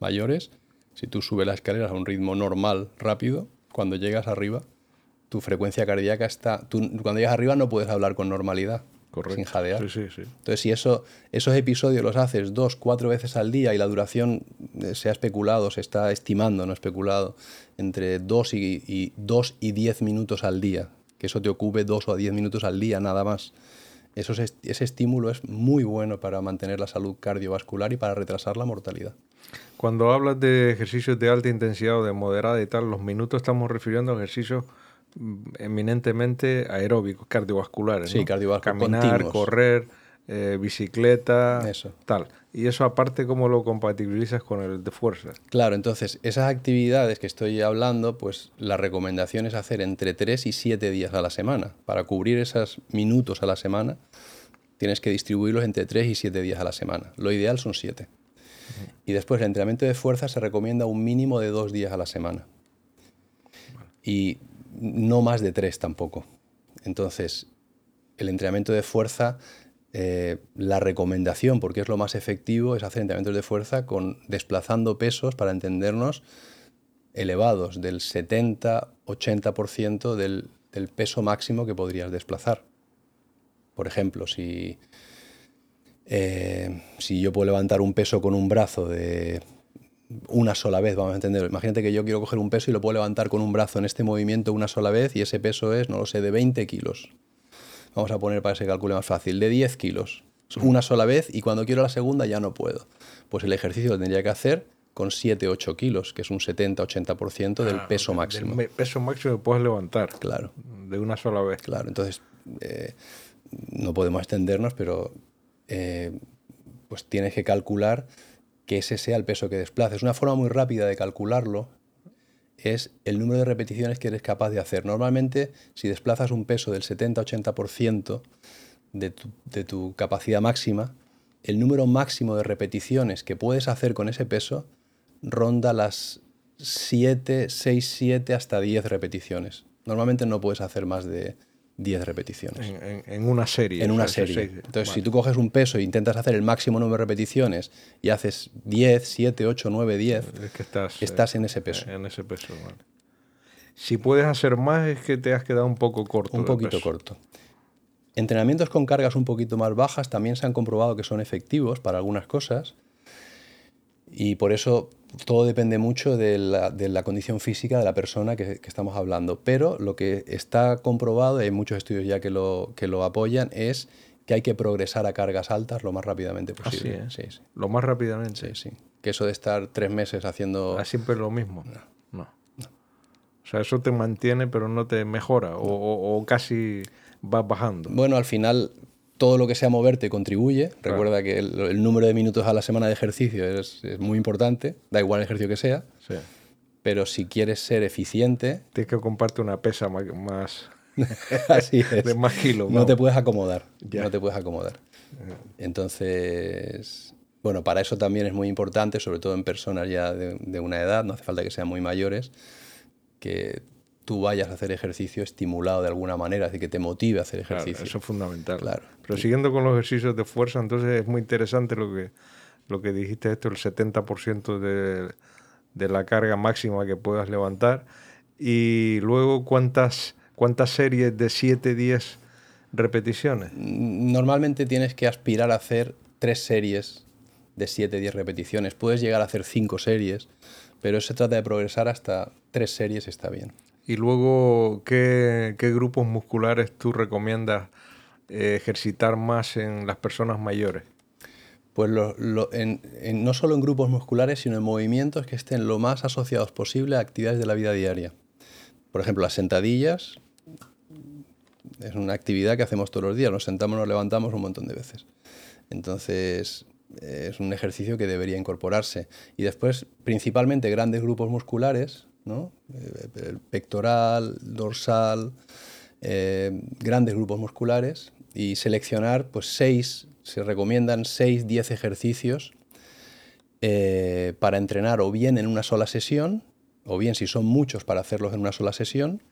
mayores, si tú subes las escaleras a un ritmo normal, rápido, cuando llegas arriba, tu frecuencia cardíaca está... Tú, cuando llegas arriba no puedes hablar con normalidad. Correcto. Sin jadear. Sí, sí, sí. Entonces, si eso, esos episodios los haces dos, cuatro veces al día y la duración eh, se ha especulado, se está estimando, no especulado, entre dos y, y, dos y diez minutos al día, que eso te ocupe dos o diez minutos al día nada más. Eso es, ese estímulo es muy bueno para mantener la salud cardiovascular y para retrasar la mortalidad. Cuando hablas de ejercicios de alta intensidad o de moderada y tal, los minutos estamos refiriendo a ejercicios eminentemente aeróbicos, cardiovasculares. Sí, ¿no? cardiovasculares. Caminar, continuos. correr, eh, bicicleta, Eso. tal. Y eso aparte, ¿cómo lo compatibilizas con el de fuerza? Claro, entonces esas actividades que estoy hablando, pues la recomendación es hacer entre 3 y 7 días a la semana. Para cubrir esos minutos a la semana, tienes que distribuirlos entre 3 y 7 días a la semana. Lo ideal son 7. Y después el entrenamiento de fuerza se recomienda un mínimo de 2 días a la semana. Y no más de 3 tampoco. Entonces, el entrenamiento de fuerza eh, la recomendación, porque es lo más efectivo, es hacer entrenamientos de fuerza con desplazando pesos, para entendernos, elevados, del 70-80% del, peso máximo que podrías desplazar. Por ejemplo, si, eh, si yo puedo levantar un peso con un brazo de una sola vez, vamos a entender. Imagínate que yo quiero coger un peso y lo puedo levantar con un brazo en este movimiento una sola vez y ese peso es, no lo sé, de 20 kilos vamos a poner para que se calcule más fácil, de 10 kilos, una sola vez y cuando quiero la segunda ya no puedo. Pues el ejercicio lo tendría que hacer con 7-8 kilos, que es un 70-80% del Ah, peso del máximo. peso máximo que puedes levantar. Claro, De una sola vez. claro. Entonces, eh, no podemos extendernos, pero eh, pues tienes que calcular que ese sea el peso que desplaces. Una forma muy rápida de calcularlo es el número de repeticiones que eres capaz de hacer. Normalmente, si desplazas un peso del 70-80% de tu, de tu capacidad máxima, el número máximo de repeticiones que puedes hacer con ese peso ronda las 7, 6, 7 hasta 10 repeticiones. Normalmente no puedes hacer más de 10 repeticiones En, en- en una serie. en una serie. seis- Entonces, vale. si tú coges un peso e intentas hacer el máximo número de repeticiones y haces 10, 7, 8, 9, 10, Es que estás, eh, en ese peso. En ese peso, vale. Si puedes hacer más es que te has quedado un poco corto. Un poquito peso. corto. Entrenamientos con cargas un poquito más bajas también se han comprobado que son efectivos para algunas cosas y por eso todo depende mucho de la, de la condición física de la persona que, que estamos hablando. Pero lo que está comprobado, y hay muchos estudios ya que lo, que lo apoyan, es que hay que progresar a cargas altas lo más rápidamente Así posible. Sí, sí, Lo más rápidamente. sí, sí. Que eso de estar tres meses haciendo... Ah, siempre lo mismo. No. O sea, eso te mantiene, pero no te mejora. O- o casi vas bajando. Bueno, al final todo lo que sea moverte contribuye. Claro. Recuerda que el, el número de minutos a la semana de ejercicio es, es muy importante, da igual el ejercicio que sea, Sí. pero si quieres ser eficiente, Tienes que comprarte una pesa más, así es. de más kilos. No te puedes acomodar, Ya. no te puedes acomodar. Entonces, bueno, para eso también es muy importante, sobre todo en personas ya de, de una edad, no hace falta que sean muy mayores, que tú vayas a hacer ejercicio estimulado de alguna manera, así que te motive a hacer Claro, ejercicio. eso es fundamental. Claro. Pero siguiendo con los ejercicios de fuerza, entonces es muy interesante lo que, lo que dijiste esto, el 70% de, de la carga máxima que puedas levantar. Y luego, ¿cuántas, cuántas series de 7, 10 repeticiones? Normalmente tienes que aspirar a hacer tres series de 7-10 repeticiones. Puedes llegar a hacer cinco series, pero se trata de progresar hasta tres series está bien. Y luego, ¿qué, qué grupos musculares tú recomiendas eh, ejercitar más en las personas mayores? Pues no solo en grupos musculares, sino en movimientos que estén lo más asociados posible a actividades de la vida diaria. Por ejemplo, las sentadillas es una actividad que hacemos todos los días. Nos sentamos, nos levantamos un montón de veces. Entonces, es un ejercicio que debería incorporarse. Y después, principalmente grandes grupos musculares, ¿no? Eh, pectoral, dorsal, eh, grandes grupos musculares y seleccionar pues seis, se recomiendan 6, 10 ejercicios eh, para entrenar o bien en una sola sesión O bien, si son muchos para hacerlos en una sola sesión,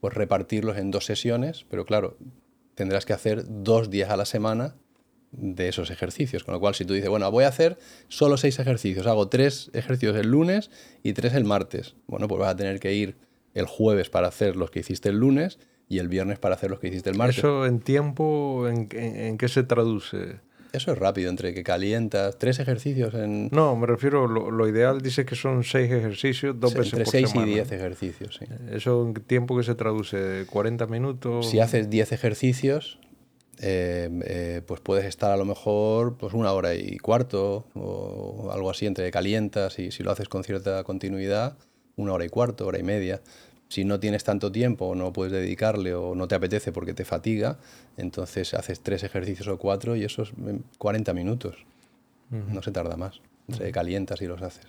pues repartirlos en dos sesiones, pero claro, tendrás que hacer dos días a la semana de esos ejercicios. Con lo cual, si tú dices, bueno, voy a hacer solo seis ejercicios, hago tres ejercicios el lunes y tres el martes. Bueno, pues vas a tener que ir el jueves para hacer los que hiciste el lunes y el viernes para hacer los que hiciste el martes. ¿Eso en tiempo, en, en qué se traduce? Eso es rápido, entre que calientas, tres ejercicios en... No, me refiero, lo, ideal dice que son seis ejercicios, dos veces entre seis y diez ejercicios, sí. ¿Eso en tiempo que se traduce? ¿40 minutos? Si haces diez ejercicios, eh, eh, pues puedes estar a lo mejor pues una hora y cuarto o algo así, entre calientas y si lo haces con cierta continuidad, una hora y cuarto, hora y media si no tienes tanto tiempo o no puedes dedicarle o no te apetece porque te fatiga, entonces haces tres ejercicios o cuatro y eso es 40 minutos. No se tarda más. Se calientas y los haces.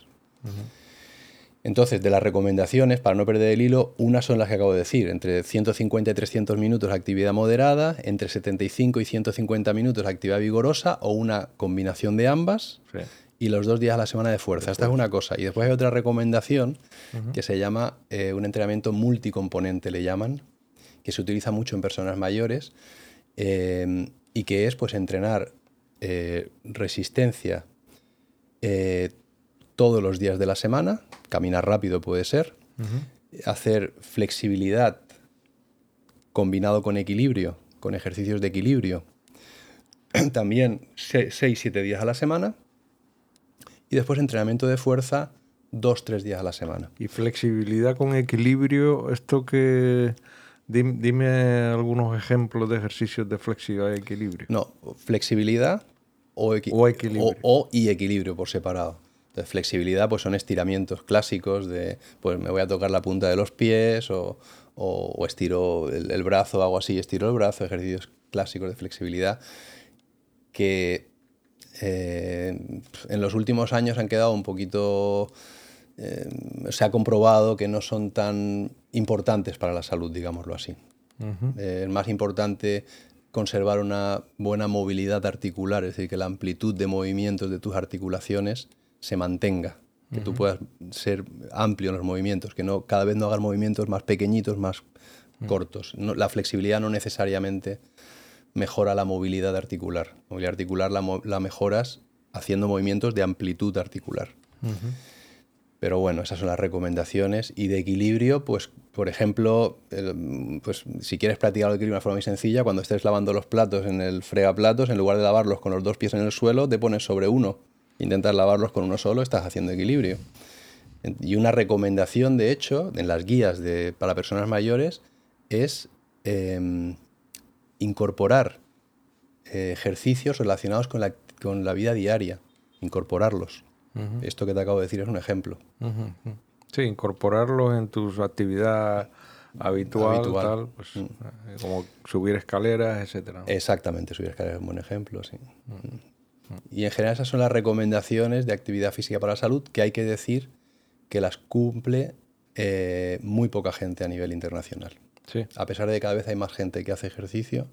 Entonces, de las recomendaciones, para no perder el hilo, unas son las que acabo de decir, entre 150 y 300 minutos actividad moderada, entre 75 y 150 minutos actividad vigorosa o una combinación de ambas y los dos días a la semana de fuerza. Esta es una cosa. Y después hay otra recomendación que se llama eh, un entrenamiento multicomponente, le llaman, que se utiliza mucho en personas mayores em, y que es pues entrenar eh, resistencia eh, todos los días de la semana, caminar rápido puede ser, hacer flexibilidad combinado con equilibrio, con ejercicios de equilibrio, también 6-7 días a la semana y después entrenamiento de fuerza dos, tres días a la semana. Y flexibilidad con equilibrio, esto que... Dime, algunos ejemplos de ejercicios de flexibilidad y equilibrio. No, flexibilidad o, equilibrio. O, y equilibrio por separado. Entonces, flexibilidad pues son estiramientos clásicos de, pues me voy a tocar la punta de los pies o, o, estiro el, el, brazo, hago así, estiro el brazo, ejercicios clásicos de flexibilidad que eh, en los últimos años han quedado un poquito... Eh, se ha comprobado que no son tan importantes para la salud, digámoslo así. Eh, es más importante conservar una buena movilidad articular, es decir, que la amplitud de movimientos de tus articulaciones se mantenga, que tú puedas ser amplio en los movimientos, que no cada vez no hagas movimientos más pequeñitos, más cortos. la flexibilidad no necesariamente mejora la movilidad articular. La movilidad articular la, mejoras haciendo movimientos de amplitud articular. Pero bueno, esas son las recomendaciones. Y de equilibrio, pues, por ejemplo, pues, si quieres practicar el equilibrio de una forma muy sencilla, cuando estés lavando los platos en el fregaplatos, en lugar de lavarlos con los dos pies en el suelo, te pones sobre uno. Intentas lavarlos con uno solo, estás haciendo equilibrio. Y una recomendación, de hecho, en las guías de, para personas mayores es em, incorporar eh, ejercicios relacionados con la, con la, vida diaria, incorporarlos. Esto que te acabo de decir es un ejemplo. Sí, incorporarlos en tu actividad habitual, pues, mm. eh, como subir escaleras, etcétera. Exactamente, subir escaleras es un buen ejemplo, sí. Y en general esas son las recomendaciones de actividad física para la salud que hay que decir que las cumple eh, muy poca gente a nivel internacional. A pesar de que cada vez hay más gente que hace ejercicio,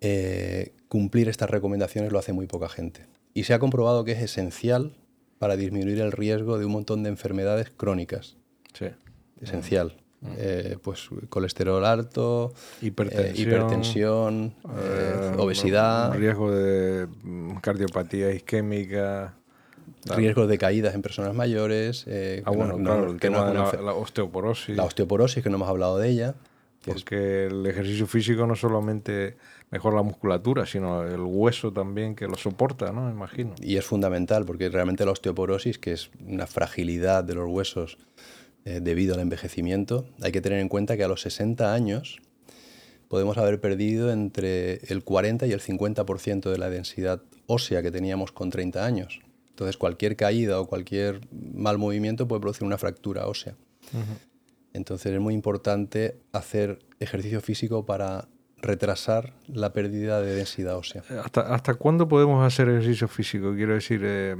eh, cumplir estas recomendaciones lo hace muy poca gente. Y se ha comprobado que es esencial para disminuir el riesgo de un montón de enfermedades crónicas. Sí. Esencial. Eh, pues colesterol alto, hipertensión, eh, obesidad. Riesgo de mm, cardiopatía isquémica. Riesgos de caídas en personas mayores. ah, bueno, claro, el tema de la, osteoporosis. La osteoporosis, que no hemos hablado de ella. Porque el ejercicio físico no solamente mejora la musculatura, sino el hueso también que lo soporta, ¿no? Imagino. Y es fundamental, porque realmente la osteoporosis, que es una fragilidad de los huesos eh, debido al envejecimiento, hay que tener en cuenta que a los 60 años podemos haber perdido entre el 40 y el 50% de la densidad ósea que teníamos con 30 años. Entonces cualquier caída o cualquier mal movimiento puede producir una fractura ósea. Entonces es muy importante hacer ejercicio físico para retrasar la pérdida de densidad ósea. ¿Hasta, hasta cuándo podemos hacer ejercicio físico? Quiero decir, eh,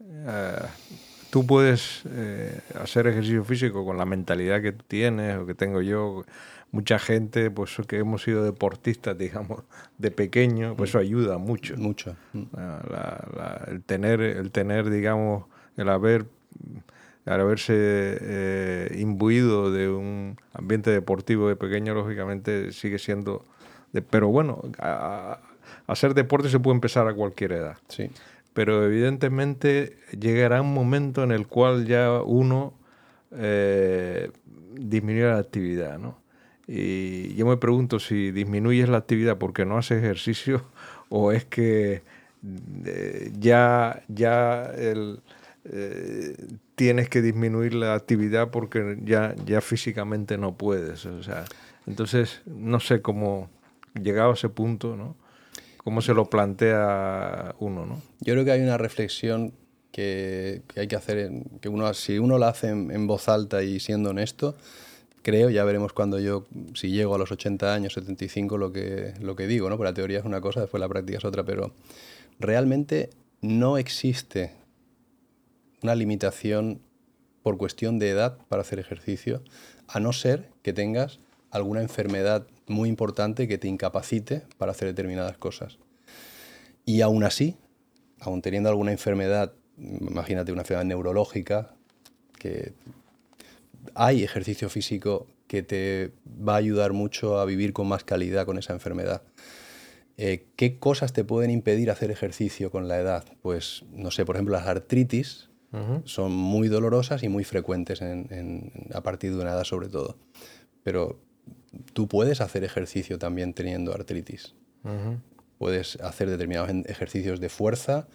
eh, tú puedes eh, hacer ejercicio físico con la mentalidad que tú tienes o que tengo yo. Mucha gente, pues que hemos sido deportistas, digamos, de pequeño, pues eso ayuda mucho. Mucho. el, tener, el tener, digamos, el haber al haberse eh, imbuido de un ambiente deportivo de pequeño, lógicamente sigue siendo... De, pero bueno, hacer deporte se puede empezar a cualquier edad. Sí. Pero evidentemente llegará un momento en el cual ya uno eh, disminuye la actividad, ¿no? Y yo me pregunto si disminuyes la actividad porque no haces ejercicio o es que eh, ya, ya el, eh, tienes que disminuir la actividad porque ya, ya físicamente no puedes. O sea, entonces, no sé cómo, llegado a ese punto, ¿no? ¿Cómo se lo plantea uno, ¿no? Yo creo que hay una reflexión que, hay que hacer, que uno, si uno la hace en, voz alta y siendo honesto, creo, ya veremos cuando yo, si llego a los 80 años, 75, lo que, lo que digo, ¿no? Porque la teoría es una cosa, después la práctica es otra, pero realmente no existe una limitación por cuestión de edad para hacer ejercicio, a no ser que tengas alguna enfermedad muy importante que te incapacite para hacer determinadas cosas. Y aún así, aún teniendo alguna enfermedad, imagínate una enfermedad neurológica, que hay ejercicio físico que te va a ayudar mucho a vivir con más calidad con esa enfermedad. Eh, ¿Qué cosas te pueden impedir hacer ejercicio con la edad? Pues, no sé, por ejemplo, las artritis son muy dolorosas y muy frecuentes a partir de una edad sobre todo. Pero tú puedes hacer ejercicio también teniendo artritis. Puedes hacer determinados ejercicios de fuerza,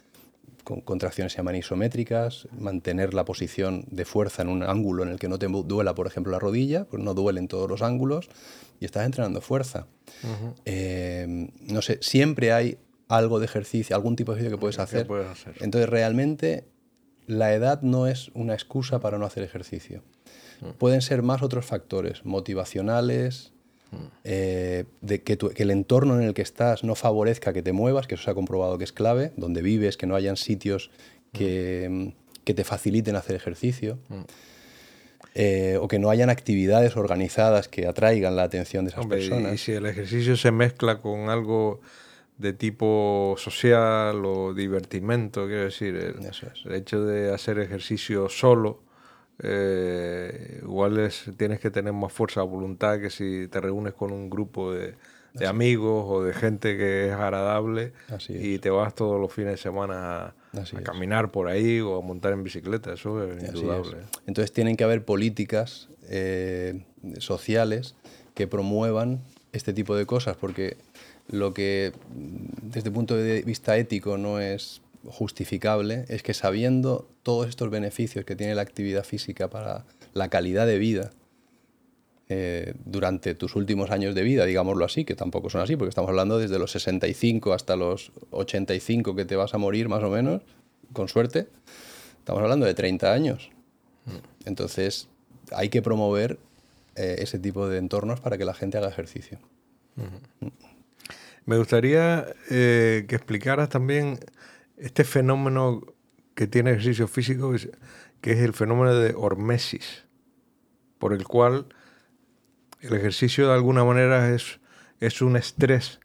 con contracciones se llaman isométricas, mantener la posición de fuerza en un ángulo en el que no te duela, por ejemplo, la rodilla, pues no duelen todos los ángulos y estás entrenando fuerza. Eh, no sé, siempre hay algo de ejercicio, algún tipo de ejercicio que puedes hacer. Entonces, realmente, la edad no es una excusa para no hacer ejercicio. Mm. Pueden ser más otros factores, motivacionales, mm. eh, de que, que, el entorno en el que estás no favorezca que te muevas, que eso se ha comprobado que es clave, donde vives, que no hayan sitios que, mm. que te faciliten hacer ejercicio. Eh, o que no hayan actividades organizadas que atraigan la atención de esas personas. Y, si el ejercicio se mezcla con algo de tipo social o divertimento, quiero decir, el, hecho de hacer ejercicio solo, eh, igual tienes que tener más fuerza de voluntad que si te reúnes con un grupo de, amigos o de gente que es agradable y te vas todos los fines de semana a caminar por ahí o a montar en bicicleta, eso es indudable. Entonces tienen que haber políticas eh, sociales que promuevan este tipo de cosas, porque lo que desde el punto de vista ético no es justificable es que sabiendo todos estos beneficios que tiene la actividad física para la calidad de vida eh, durante tus últimos años de vida, digámoslo así, que tampoco son así, porque estamos hablando desde los 65 hasta los 85 que te vas a morir más o menos, con suerte, estamos hablando de 30 años. Entonces hay que promover eh, ese tipo de entornos para que la gente haga ejercicio. Me gustaría eh, que explicaras también este fenómeno que tiene ejercicio físico, que es el fenómeno de hormesis, por el cual el ejercicio de alguna manera es, es un estrés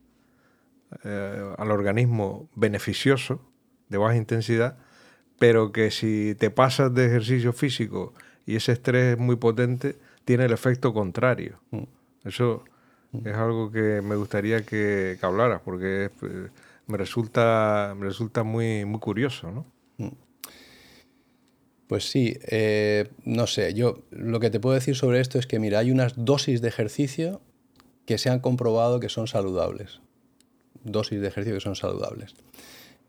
eh, al organismo beneficioso, de baja intensidad, pero que si te pasas de ejercicio físico y ese estrés es muy potente, tiene el efecto contrario. Mm. Eso es algo que me gustaría que, que hablaras, porque eh, me resulta, me resulta muy, muy curioso, ¿no? Mm. Pues sí, eh, no sé, yo lo que te puedo decir sobre esto es que, mira, hay unas dosis de ejercicio que se han comprobado que son saludables. Dosis de ejercicio que son saludables.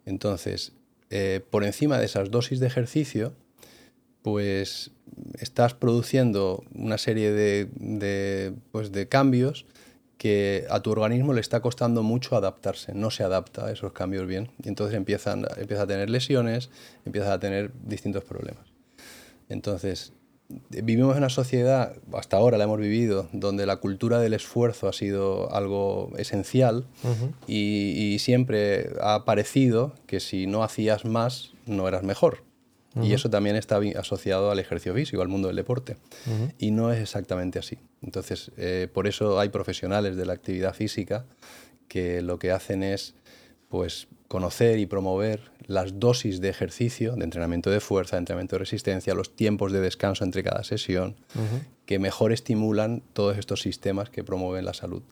Entonces, eh, por encima de esas dosis de ejercicio, pues estás produciendo una serie de, de, pues, de cambios que a tu organismo le está costando mucho adaptarse, no se adapta a esos cambios bien. Y entonces empiezan, empieza a tener lesiones, empieza a tener distintos problemas. Entonces, vivimos en una sociedad, hasta ahora la hemos vivido, donde la cultura del esfuerzo ha sido algo esencial y, y, siempre ha parecido que si no hacías más, no eras mejor. Y eso también está asociado al ejercicio físico, al mundo del deporte. Y no es exactamente así. Entonces, eh, por eso hay profesionales de la actividad física que lo que hacen es pues, conocer y promover las dosis de ejercicio, de entrenamiento de fuerza, de entrenamiento de resistencia, los tiempos de descanso entre cada sesión, que mejor estimulan todos estos sistemas que promueven la salud.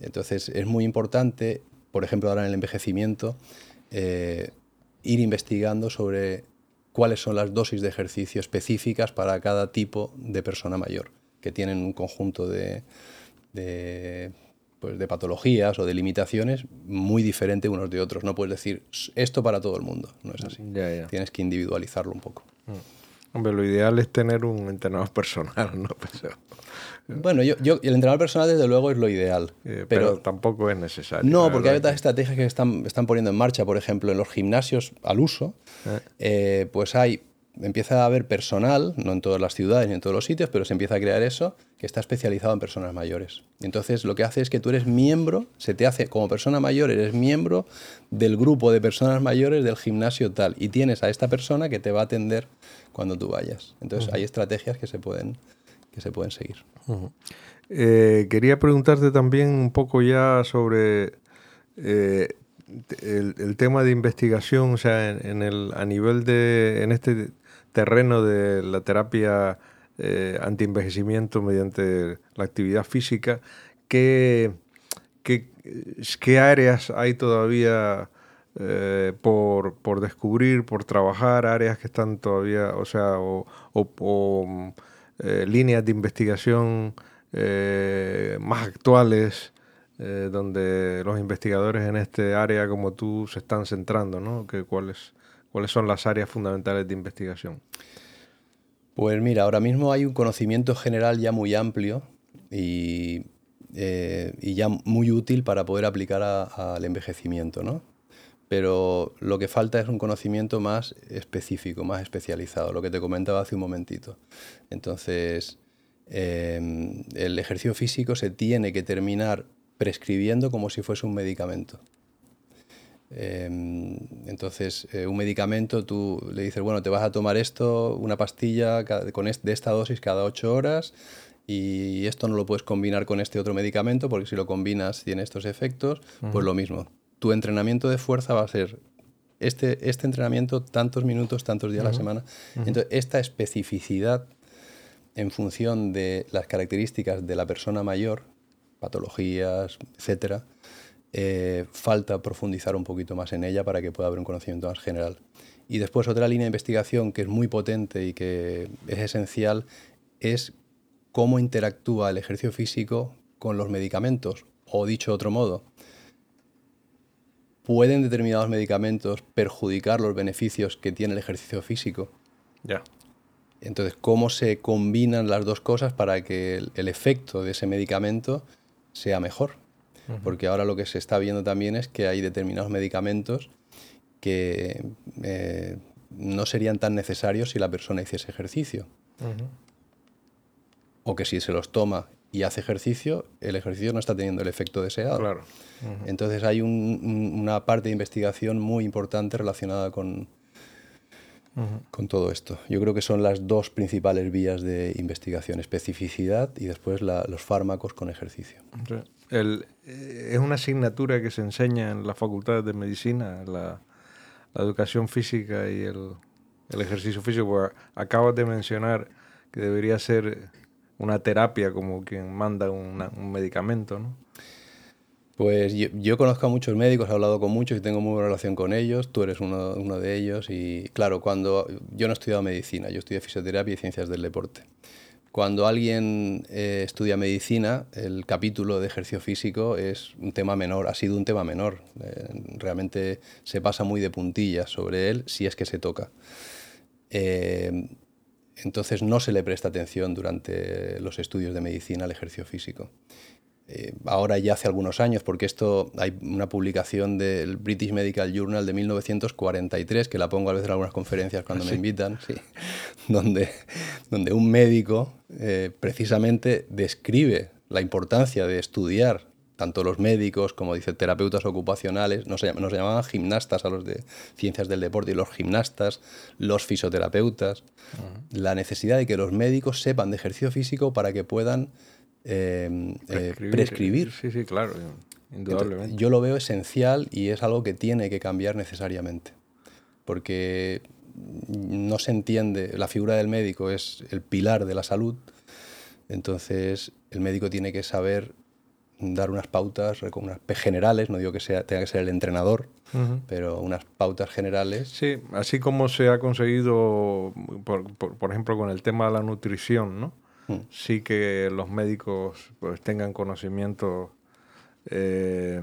Entonces es muy importante, por ejemplo, ahora en el envejecimiento, eh, ir investigando sobre cuáles son las dosis de ejercicio específicas para cada tipo de persona mayor, que tienen un conjunto de pues, de patologías o de limitaciones muy diferentes unos de otros. No puedes decir esto para todo el mundo, no es así. Tienes que individualizarlo un poco. Mm. Hombre, lo ideal es tener un entrenador personal, ¿no? Bueno, yo, yo, el entrenador personal desde luego es lo ideal. Eh, pero, tampoco es necesario. No, porque hay otras estrategias que están, están poniendo en marcha. Por ejemplo, en los gimnasios al uso, eh. Eh, pues hay empieza a haber personal, no en todas las ciudades ni en todos los sitios, pero se empieza a crear eso, que está especializado en personas mayores. Entonces lo que hace es que tú eres miembro, se te hace como persona mayor, eres miembro del grupo de personas mayores del gimnasio tal, y tienes a esta persona que te va a atender cuando tú vayas. Entonces hay estrategias que se pueden, que se pueden seguir. Eh, quería preguntarte también un poco ya sobre... Eh, el, tema de investigación, o sea, en, el, a nivel de, en este terreno de la terapia eh, anti-envejecimiento mediante la actividad física, ¿qué, qué, áreas hay todavía eh, por, por, descubrir, por trabajar, áreas que están todavía, o sea, o, eh, líneas de investigación eh, más actuales? donde los investigadores en este área como tú se están centrando, ¿no? ¿cuáles, ¿Cuáles son las áreas fundamentales de investigación? Pues mira, ahora mismo hay un conocimiento general ya muy amplio y, eh, ya muy útil para poder aplicar al envejecimiento, ¿no? Pero lo que falta es un conocimiento más específico, más especializado, lo que te comentaba hace un momentito. Entonces, eh, el ejercicio físico se tiene que terminar prescribiendo como si fuese un medicamento. Em, entonces, eh, un medicamento, tú le dices, bueno, te vas a tomar esto, una pastilla con de esta dosis cada ocho horas y esto no lo puedes combinar con este otro medicamento porque si lo combinas tiene estos efectos, pues lo mismo. Tu entrenamiento de fuerza va a ser este, este entrenamiento tantos minutos, tantos días a la semana. Entonces, esta especificidad en función de las características de la persona mayor, patologías, etcétera, eh, falta profundizar un poquito más en ella para que pueda haber un conocimiento más general. Y después otra línea de investigación que es muy potente y que es esencial es cómo interactúa el ejercicio físico con los medicamentos. O dicho de otro modo, ¿pueden determinados medicamentos perjudicar los beneficios que tiene el ejercicio físico? Ya. Entonces, ¿cómo se combinan las dos cosas para que el efecto de ese medicamento sea mejor? Porque ahora lo que se está viendo también es que hay determinados medicamentos que eh, no serían tan necesarios si la persona hiciese ejercicio. O que si se los toma y hace ejercicio, el ejercicio no está teniendo el efecto deseado. Claro. Entonces hay una parte de investigación muy importante relacionada con, con todo esto. Yo creo que son las dos principales vías de investigación, especificidad y después los fármacos con ejercicio. Eh, es una asignatura que se enseña en las facultades de medicina, la, educación física y el, ejercicio físico. acabas de mencionar que debería ser una terapia como quien manda un medicamento, ¿no? Pues yo, conozco a muchos médicos, he hablado con muchos y tengo muy buena relación con ellos. Tú eres uno, uno de ellos. Y claro, cuando yo no he estudiado medicina, yo estudié fisioterapia y ciencias del deporte. Cuando alguien eh, estudia medicina, el capítulo de ejercicio físico es un tema menor, ha sido un tema menor. Eh, realmente se pasa muy de puntillas sobre él si es que se toca. Eh, entonces no se le presta atención durante los estudios de medicina al ejercicio físico. Eh, ahora ya hace algunos años, porque esto hay una publicación del British Medical Journal de 1943, que la pongo a veces en algunas conferencias cuando me invitan, donde, donde un médico eh, precisamente describe la importancia de estudiar tanto los médicos como dice terapeutas ocupacionales, nos, nos llamaban gimnastas a los de ciencias del deporte y los gimnastas, los fisioterapeutas, la necesidad de que los médicos sepan de ejercicio físico para que puedan eh, prescribir. Sí, sí, claro. indudablemente. yo lo veo esencial y es algo que tiene que cambiar necesariamente. Porque no se entiende, la figura del médico es el pilar de la salud, entonces el médico tiene que saber dar unas pautas unas generales, no digo que sea, tenga que ser el entrenador, pero unas pautas generales. Sí, así como se ha conseguido, por, ejemplo, con el tema de la nutrición, ¿no? Mm. Sí que los médicos pues, tengan conocimiento eh,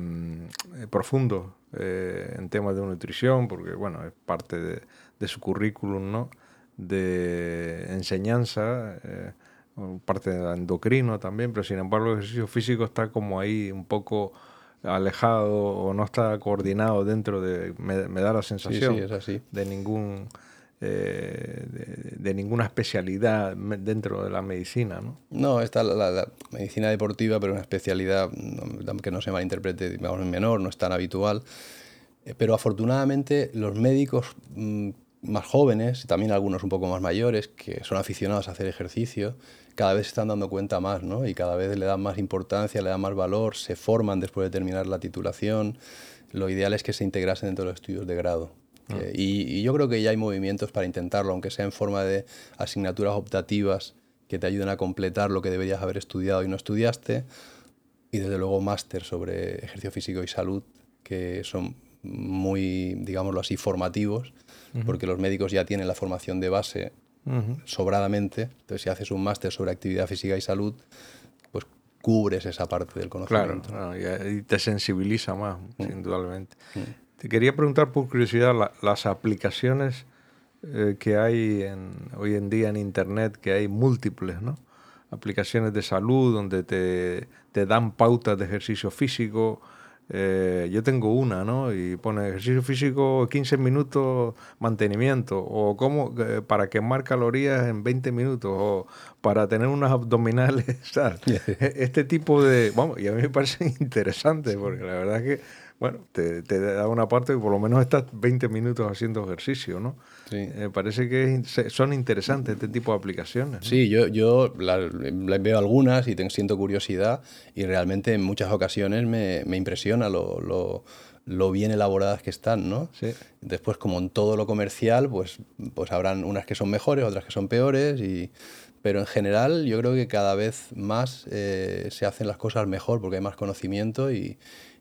profundo eh, en temas de nutrición, porque bueno, es parte de, su currículum, ¿no? De enseñanza. Eh, parte de endocrino también, pero sin embargo el ejercicio físico está como ahí un poco alejado o no está coordinado dentro de, me, da la sensación, de ningún... Eh, de, ninguna especialidad dentro de la medicina, ¿no? No, está la, medicina deportiva, pero una especialidad que no se malinterprete, digamos, menor, no es tan habitual. Eh, pero afortunadamente los médicos mm, más jóvenes, y también algunos un poco más mayores, que son aficionados a hacer ejercicio, cada vez se están dando cuenta más, ¿no? Y cada vez le dan más importancia, le dan más valor, se forman después de terminar la titulación. Lo ideal es que se integrasen dentro de los estudios de grado. Ah. Eh, y, yo creo que ya hay movimientos para intentarlo, aunque sea en forma de asignaturas optativas que te ayuden a completar lo que deberías haber estudiado y no estudiaste. Y desde luego máster sobre ejercicio físico y salud, que son muy, digámoslo así, formativos, porque los médicos ya tienen la formación de base sobradamente. Entonces, si haces un máster sobre actividad física y salud, pues cubres esa parte del conocimiento. Claro, y te sensibiliza más, mm. indudablemente. Te quería preguntar por curiosidad las aplicaciones eh, que hay en, hoy en día en Internet, que hay múltiples, ¿no? Aplicaciones de salud donde te, te dan pautas de ejercicio físico, eh, yo tengo una, ¿no? Y pone ejercicio físico 15 minutos mantenimiento, o cómo eh, para quemar calorías en 20 minutos, o para tener unas abdominales, e-, Este tipo de... Vamos, y a mí me parece interesante, porque la verdad es que bueno, te, da una parte que por lo menos estás 20 minutos haciendo ejercicio, ¿no? Sí. Me parece que son interesantes este tipo de aplicaciones. Sí, yo, yo las veo algunas y tengo, siento curiosidad y realmente en muchas ocasiones me, me impresiona lo, lo, lo, bien elaboradas que están, ¿no? Sí. Después, como en todo lo comercial, pues, pues habrán unas que son mejores, otras que son peores y pero en general yo creo que cada vez más eh, se hacen las cosas mejor porque hay más conocimiento y,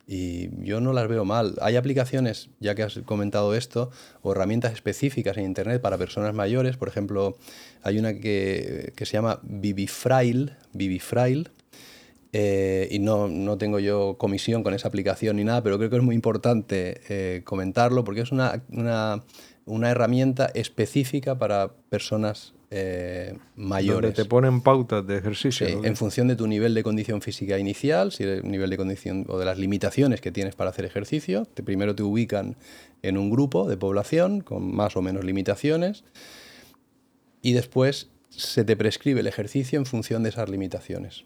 y yo no las veo mal. Hay aplicaciones, ya que has comentado esto, o herramientas específicas en Internet para personas mayores. Por ejemplo, hay una que, que se llama Bibifrail, Bibifrail eh, y no, no, tengo yo comisión con esa aplicación ni nada, pero creo que es muy importante eh, comentarlo porque es una, una, una herramienta específica para personas eh, mayores. Donde te ponen pautas de ejercicio. En función de tu nivel de condición física inicial, si el nivel de condición o de las limitaciones que tienes para hacer ejercicio, te, primero te ubican en un grupo de población con más o menos limitaciones y después se te prescribe el ejercicio en función de esas limitaciones.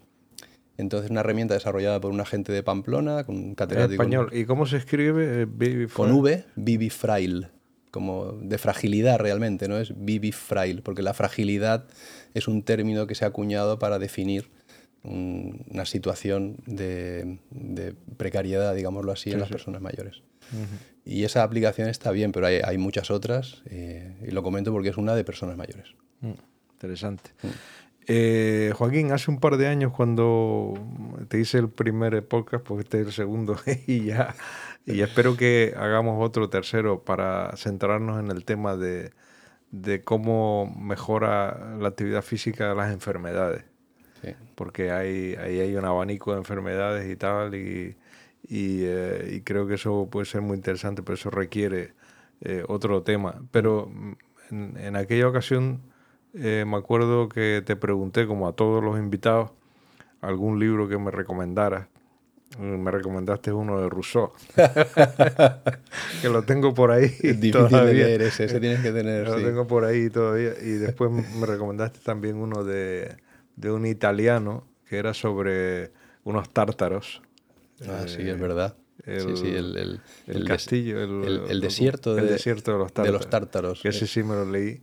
Entonces, una herramienta desarrollada por un agente de Pamplona, con un catedrático. español. ¿Y cómo se escribe? Eh, con V, Bibi Frail como de fragilidad realmente, no es vivi frail, porque la fragilidad es un término que se ha acuñado para definir una situación de, precariedad, digámoslo así, en las personas mayores. Y esa aplicación está bien, pero hay, muchas otras, eh, y lo comento porque es una de personas mayores. Mm, interesante. Mm. Eh, Joaquín, hace un par de años cuando te hice el primer podcast, porque este es el segundo, y ya y espero que hagamos otro tercero para centrarnos en el tema de, cómo mejora la actividad física de las enfermedades. Porque hay, ahí hay un abanico de enfermedades y tal, y, eh, creo que eso puede ser muy interesante, pero eso requiere eh, otro tema. Pero mm, en, aquella ocasión eh, me acuerdo que te pregunté, como a todos los invitados, algún libro que me recomendaras me recomendaste uno de Rousseau. que lo tengo por ahí. Es difícil de leer ese, ese tienes que tener. Lo tengo por ahí todavía. Y después me recomendaste también uno de, de un italiano que era sobre unos tártaros. Ah, sí, es verdad. El, sí, sí, el, el, castillo, el, desierto, de, desierto de los tártaros. De los tártaros que ese sí me lo leí.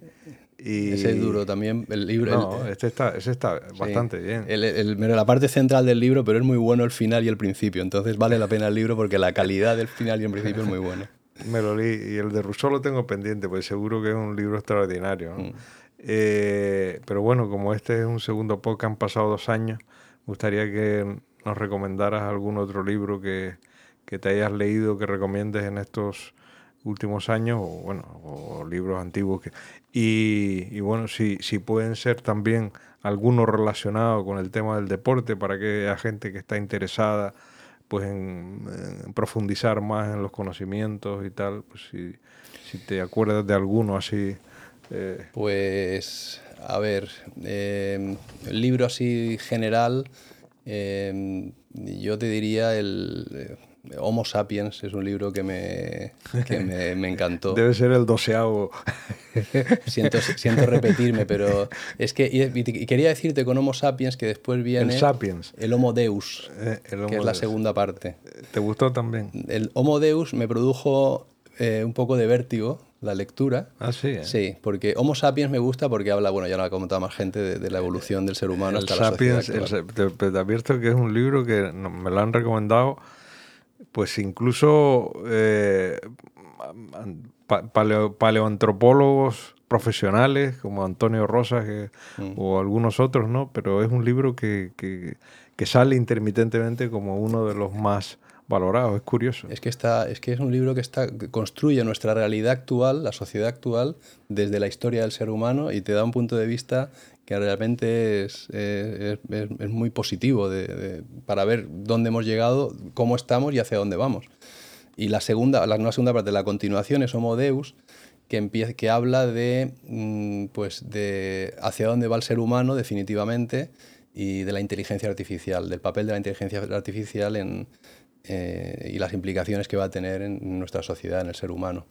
Y... Ese es duro también. El libro. No, este está, ese está bastante bien. El, la parte central del libro, pero es muy bueno el final y el principio. Entonces vale la pena el libro porque la calidad del final y el principio es muy buena. Me lo leí. Y el de Rousseau lo tengo pendiente, pues seguro que es un libro extraordinario. Mm. Eh, pero bueno, como este es un segundo podcast, han pasado dos años, gustaría que nos recomendaras algún otro libro que, que te hayas leído, que recomiendes en estos últimos años, o bueno, o libros antiguos. Que, y, bueno, si, si pueden ser también algunos relacionados con el tema del deporte, para que haya gente que está interesada pues en, profundizar más en los conocimientos y tal, pues si, si te acuerdas de alguno así. Eh. Pues, a ver, eh, libro así general, eh, yo te diría el Homo Sapiens es un libro que me, me, encantó. Debe ser el doceavo. siento, siento repetirme, pero es que y, quería decirte con Homo Sapiens que después viene el, Sapiens. el Homo Deus, eh, que es la segunda parte. ¿Te gustó también? El Homo Deus me produjo eh, un poco de vértigo la lectura. Ah, sí. ¿eh? Sí, porque Homo sapiens me gusta porque habla, bueno, ya lo ha comentado más gente, de, la evolución del ser humano hasta la sapiens, te, te, advierto que es un libro que me lo han recomendado pues incluso eh, paleoantropólogos profesionales como Antonio Rosas mm. o algunos otros, ¿no? Pero es un libro que, que, sale intermitentemente como uno de los más valorados, es curioso. Es que, está, es que es un libro que, está, que construye nuestra realidad actual, la sociedad actual, desde la historia del ser humano y te da un punto de vista que realmente es, es, es, muy positivo de, para ver dónde hemos llegado, cómo estamos y hacia dónde vamos. Y la segunda, la, segunda parte, la continuación es Homo Deus, que, empieza, que habla de, mm, pues de hacia dónde va el ser humano definitivamente y de la inteligencia artificial, del papel de la inteligencia artificial en, eh, y las implicaciones que va a tener en nuestra sociedad, en el ser humano.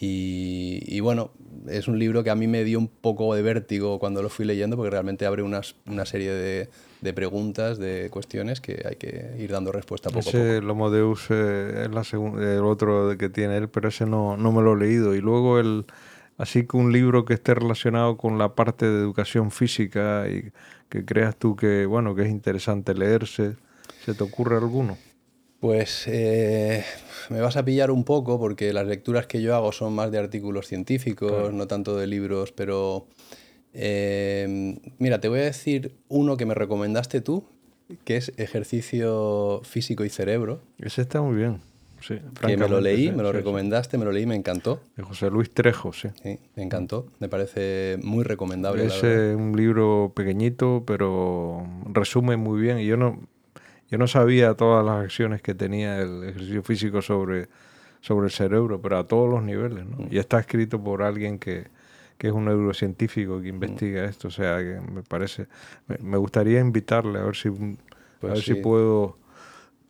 Y, bueno, es un libro que a mí me dio un poco de vértigo cuando lo fui leyendo porque realmente abre unas, una serie de, de, preguntas, de cuestiones que hay que ir dando respuesta poco a poco. Ese Lomo Deus eh, es la el otro que tiene él, pero ese no, no me lo he leído. Y luego el, así que un libro que esté relacionado con la parte de educación física y que creas tú que, bueno, que es interesante leerse, ¿se te ocurre alguno? Pues eh, me vas a pillar un poco porque las lecturas que yo hago son más de artículos científicos, no tanto de libros, pero eh, mira, te voy a decir uno que me recomendaste tú, que es Ejercicio Físico y Cerebro. Ese está muy bien. Sí, que me lo leí, me lo recomendaste, me lo leí, me encantó. De José Luis Trejo, sí. Sí, me encantó. Me parece muy recomendable. Es un libro pequeñito, pero resume muy bien. Y yo no, yo no sabía todas las acciones que tenía el ejercicio físico sobre, sobre el cerebro, pero a todos los niveles. ¿no? Mm. Y está escrito por alguien que, que es un neurocientífico que investiga mm. esto. O sea, que me parece. Me, gustaría invitarle a ver si, a pues ver si puedo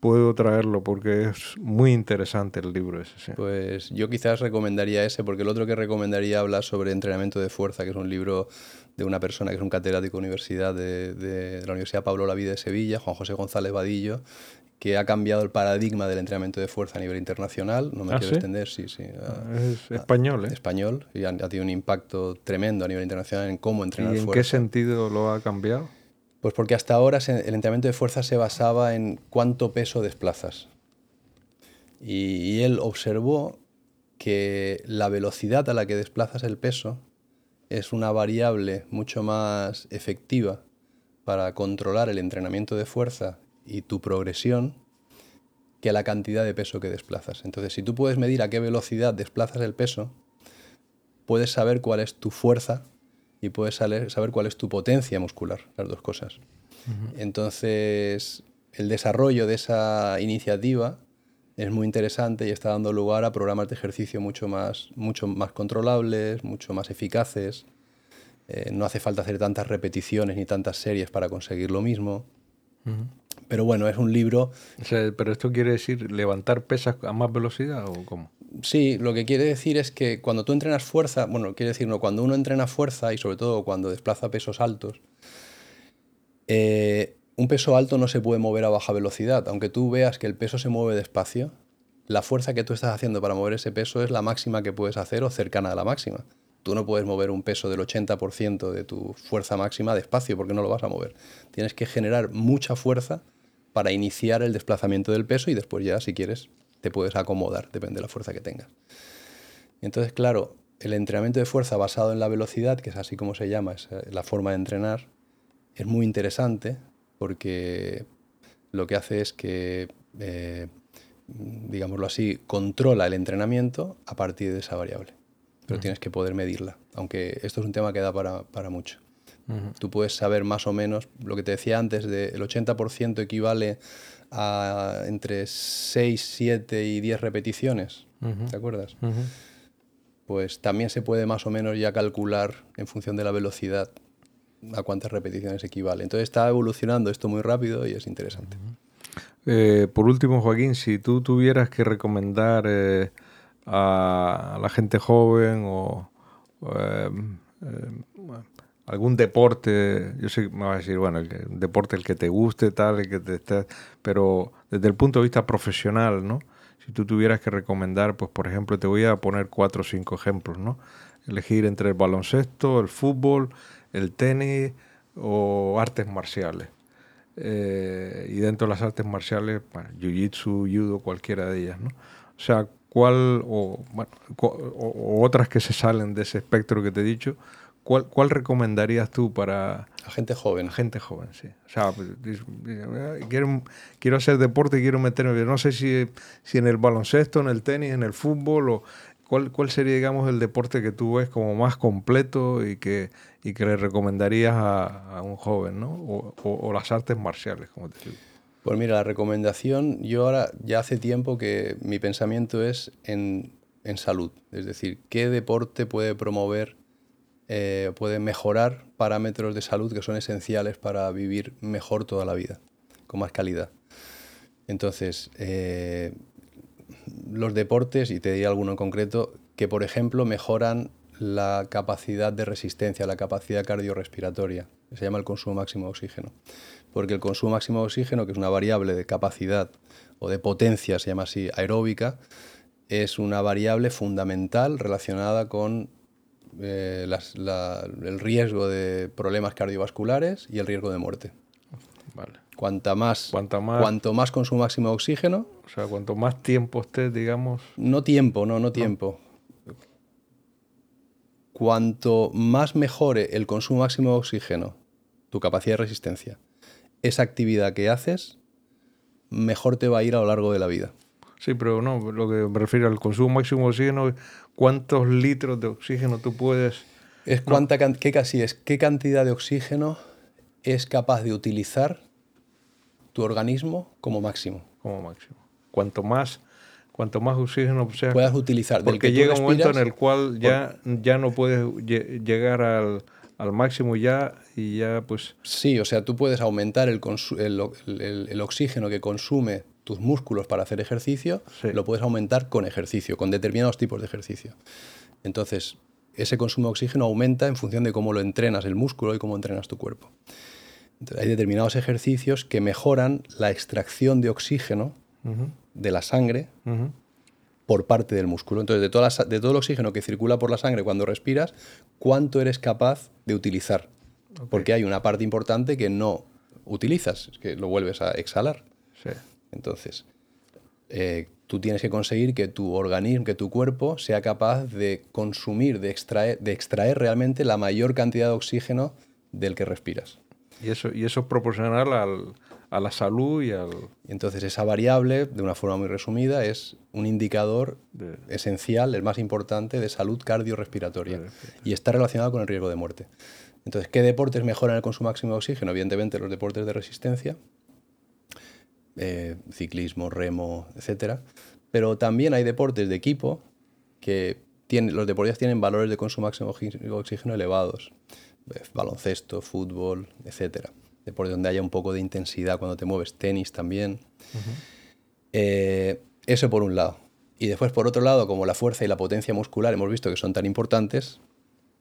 puedo traerlo porque es muy interesante el libro ese. Pues yo quizás recomendaría ese, porque el otro que recomendaría habla sobre entrenamiento de fuerza, que es un libro de una persona que es un catedrático universidad de, de, la Universidad Pablo Lavide de Sevilla, Juan José González Vadillo, que ha cambiado el paradigma del entrenamiento de fuerza a nivel internacional. No me ¿Ah, quiero extender, sí, sí. Ah, es español, ¿eh? Español, y ha, tenido un impacto tremendo a nivel internacional en cómo entrenar ¿Y en qué sentido lo ha cambiado? Pues porque hasta ahora el entrenamiento de fuerza se basaba en cuánto peso desplazas. Y, él observó que la velocidad a la que desplazas el peso es una variable mucho más efectiva para controlar el entrenamiento de fuerza y tu progresión que la cantidad de peso que desplazas. Entonces, si tú puedes medir a qué velocidad desplazas el peso, puedes saber cuál es tu fuerza y puedes saber, cuál es tu potencia muscular, las dos cosas. Entonces, el desarrollo de esa iniciativa es muy interesante y está dando lugar a programas de ejercicio mucho más, mucho más controlables, mucho más eficaces. Eh, no hace falta hacer tantas repeticiones ni tantas series para conseguir lo mismo. Pero bueno, es un libro... ¿Pero esto quiere decir levantar pesas a más velocidad o cómo? Sí, lo que quiere decir es que cuando tú entrenas fuerza, bueno, quiere decir, no, cuando uno entrena fuerza y sobre todo cuando desplaza pesos altos, eh, un peso alto no se puede mover a baja velocidad. Aunque tú veas que el peso se mueve despacio, la fuerza que tú estás haciendo para mover ese peso es la máxima que puedes hacer o cercana a la máxima. Tú no puedes mover un peso del 80% de tu fuerza máxima despacio porque no lo vas a mover. Tienes que generar mucha fuerza para iniciar el desplazamiento del peso y después ya, si quieres, te puedes acomodar, depende de la fuerza que tengas. Entonces, claro, el entrenamiento de fuerza basado en la velocidad, que es así como se llama, es eh, la forma de entrenar, es muy interesante porque lo que hace es que, eh, digámoslo así, controla el entrenamiento a partir de esa variable. Pero tienes que poder medirla, aunque esto es un tema que da para, mucho. Tú puedes saber más o menos, lo que te decía antes, de el 80% equivale a entre 6, 7 y 10 repeticiones, ¿te acuerdas? Pues también se puede más o menos ya calcular en función de la velocidad a cuántas repeticiones equivale. Entonces está evolucionando esto muy rápido y es interesante. Eh, por último, Joaquín, si tú tuvieras que recomendar eh, a, la gente joven o eh, algún deporte, yo sé que me vas a decir, bueno, el, deporte el que te guste, tal, el que te esté, pero desde el punto de vista profesional, ¿no? Si tú tuvieras que recomendar, pues por ejemplo, te voy a poner cuatro o cinco ejemplos, ¿no? Elegir entre el baloncesto, el fútbol, el tenis o artes marciales. Eh, y dentro de las artes marciales, bueno, jiu-jitsu, judo, cualquiera de ellas, ¿no? O sea, ¿cuál, o, bueno, o, otras que se salen de ese espectro que te he dicho, ¿cuál, cuál recomendarías tú para... A gente joven. gente joven, sí. O sea, pues, quiero, quiero hacer deporte, quiero meterme, no sé si, si en el baloncesto, en el tenis, en el fútbol o ¿Cuál, ¿Cuál, sería, digamos, el deporte que tú ves como más completo y que, y que le recomendarías a, un joven, ¿no? O, o, las artes marciales, como te digo. Pues mira, la recomendación, yo ahora ya hace tiempo que mi pensamiento es en, en salud, es decir, qué deporte puede promover, eh, puede mejorar parámetros de salud que son esenciales para vivir mejor toda la vida, con más calidad. Entonces, eh, los deportes, y te diré alguno en concreto, que por ejemplo mejoran la capacidad de resistencia, la capacidad cardiorrespiratoria. Se llama el consumo máximo de oxígeno. Porque el consumo máximo de oxígeno, que es una variable de capacidad o de potencia, se llama así, aeróbica, es una variable fundamental relacionada con eh, el riesgo de problemas cardiovasculares y el riesgo de muerte. Vale. Cuanta más, más, cuanto más consumo máximo de oxígeno. O sea, cuanto más tiempo estés, digamos. No tiempo, no, no tiempo. Cuanto más mejore el consumo máximo de oxígeno, tu capacidad de resistencia, esa actividad que haces, mejor te va a ir a lo largo de la vida. Sí, pero no, lo que me refiero al consumo máximo de oxígeno, ¿cuántos litros de oxígeno tú puedes...? Es cuánta, qué casi es, qué cantidad de oxígeno es capaz de utilizar tu organismo como máximo. Como máximo. Cuanto más, cuanto más oxígeno puedas utilizar. Porque llega un momento en el cual ya, ya no puedes llegar al, al, máximo ya y ya pues... Sí, o sea, tú puedes aumentar el, el, el, oxígeno que consume tus músculos para hacer ejercicio, lo puedes aumentar con ejercicio, con determinados tipos de ejercicio. Entonces, ese consumo de oxígeno aumenta en función de cómo lo entrenas el músculo y cómo entrenas tu cuerpo. Hay determinados ejercicios que mejoran la extracción de oxígeno de la sangre por parte del músculo. Entonces, de, de, todo el oxígeno que circula por la sangre cuando respiras, ¿cuánto eres capaz de utilizar? Porque hay una parte importante que no utilizas, que lo vuelves a exhalar. Entonces, eh, tú tienes que conseguir que tu organismo, que tu cuerpo sea capaz de consumir, de extraer, de extraer realmente la mayor cantidad de oxígeno del que respiras. Y eso, y eso es proporcional al, a la salud y al... entonces esa variable, de una forma muy resumida, es un indicador esencial, el más importante, de salud cardiorrespiratoria. Y está relacionado con el riesgo de muerte. Entonces, ¿qué deportes mejoran el consumo máximo de oxígeno? Evidentemente los deportes de resistencia, eh, ciclismo, remo, etc. Pero también hay deportes de equipo que tienen, los deportistas tienen valores de consumo máximo de oxígeno elevados baloncesto, fútbol, etcétera. Por donde haya un poco de intensidad cuando te mueves, tenis también. Eh, eso por un lado. Y después, por otro lado, como la fuerza y la potencia muscular hemos visto que son tan importantes,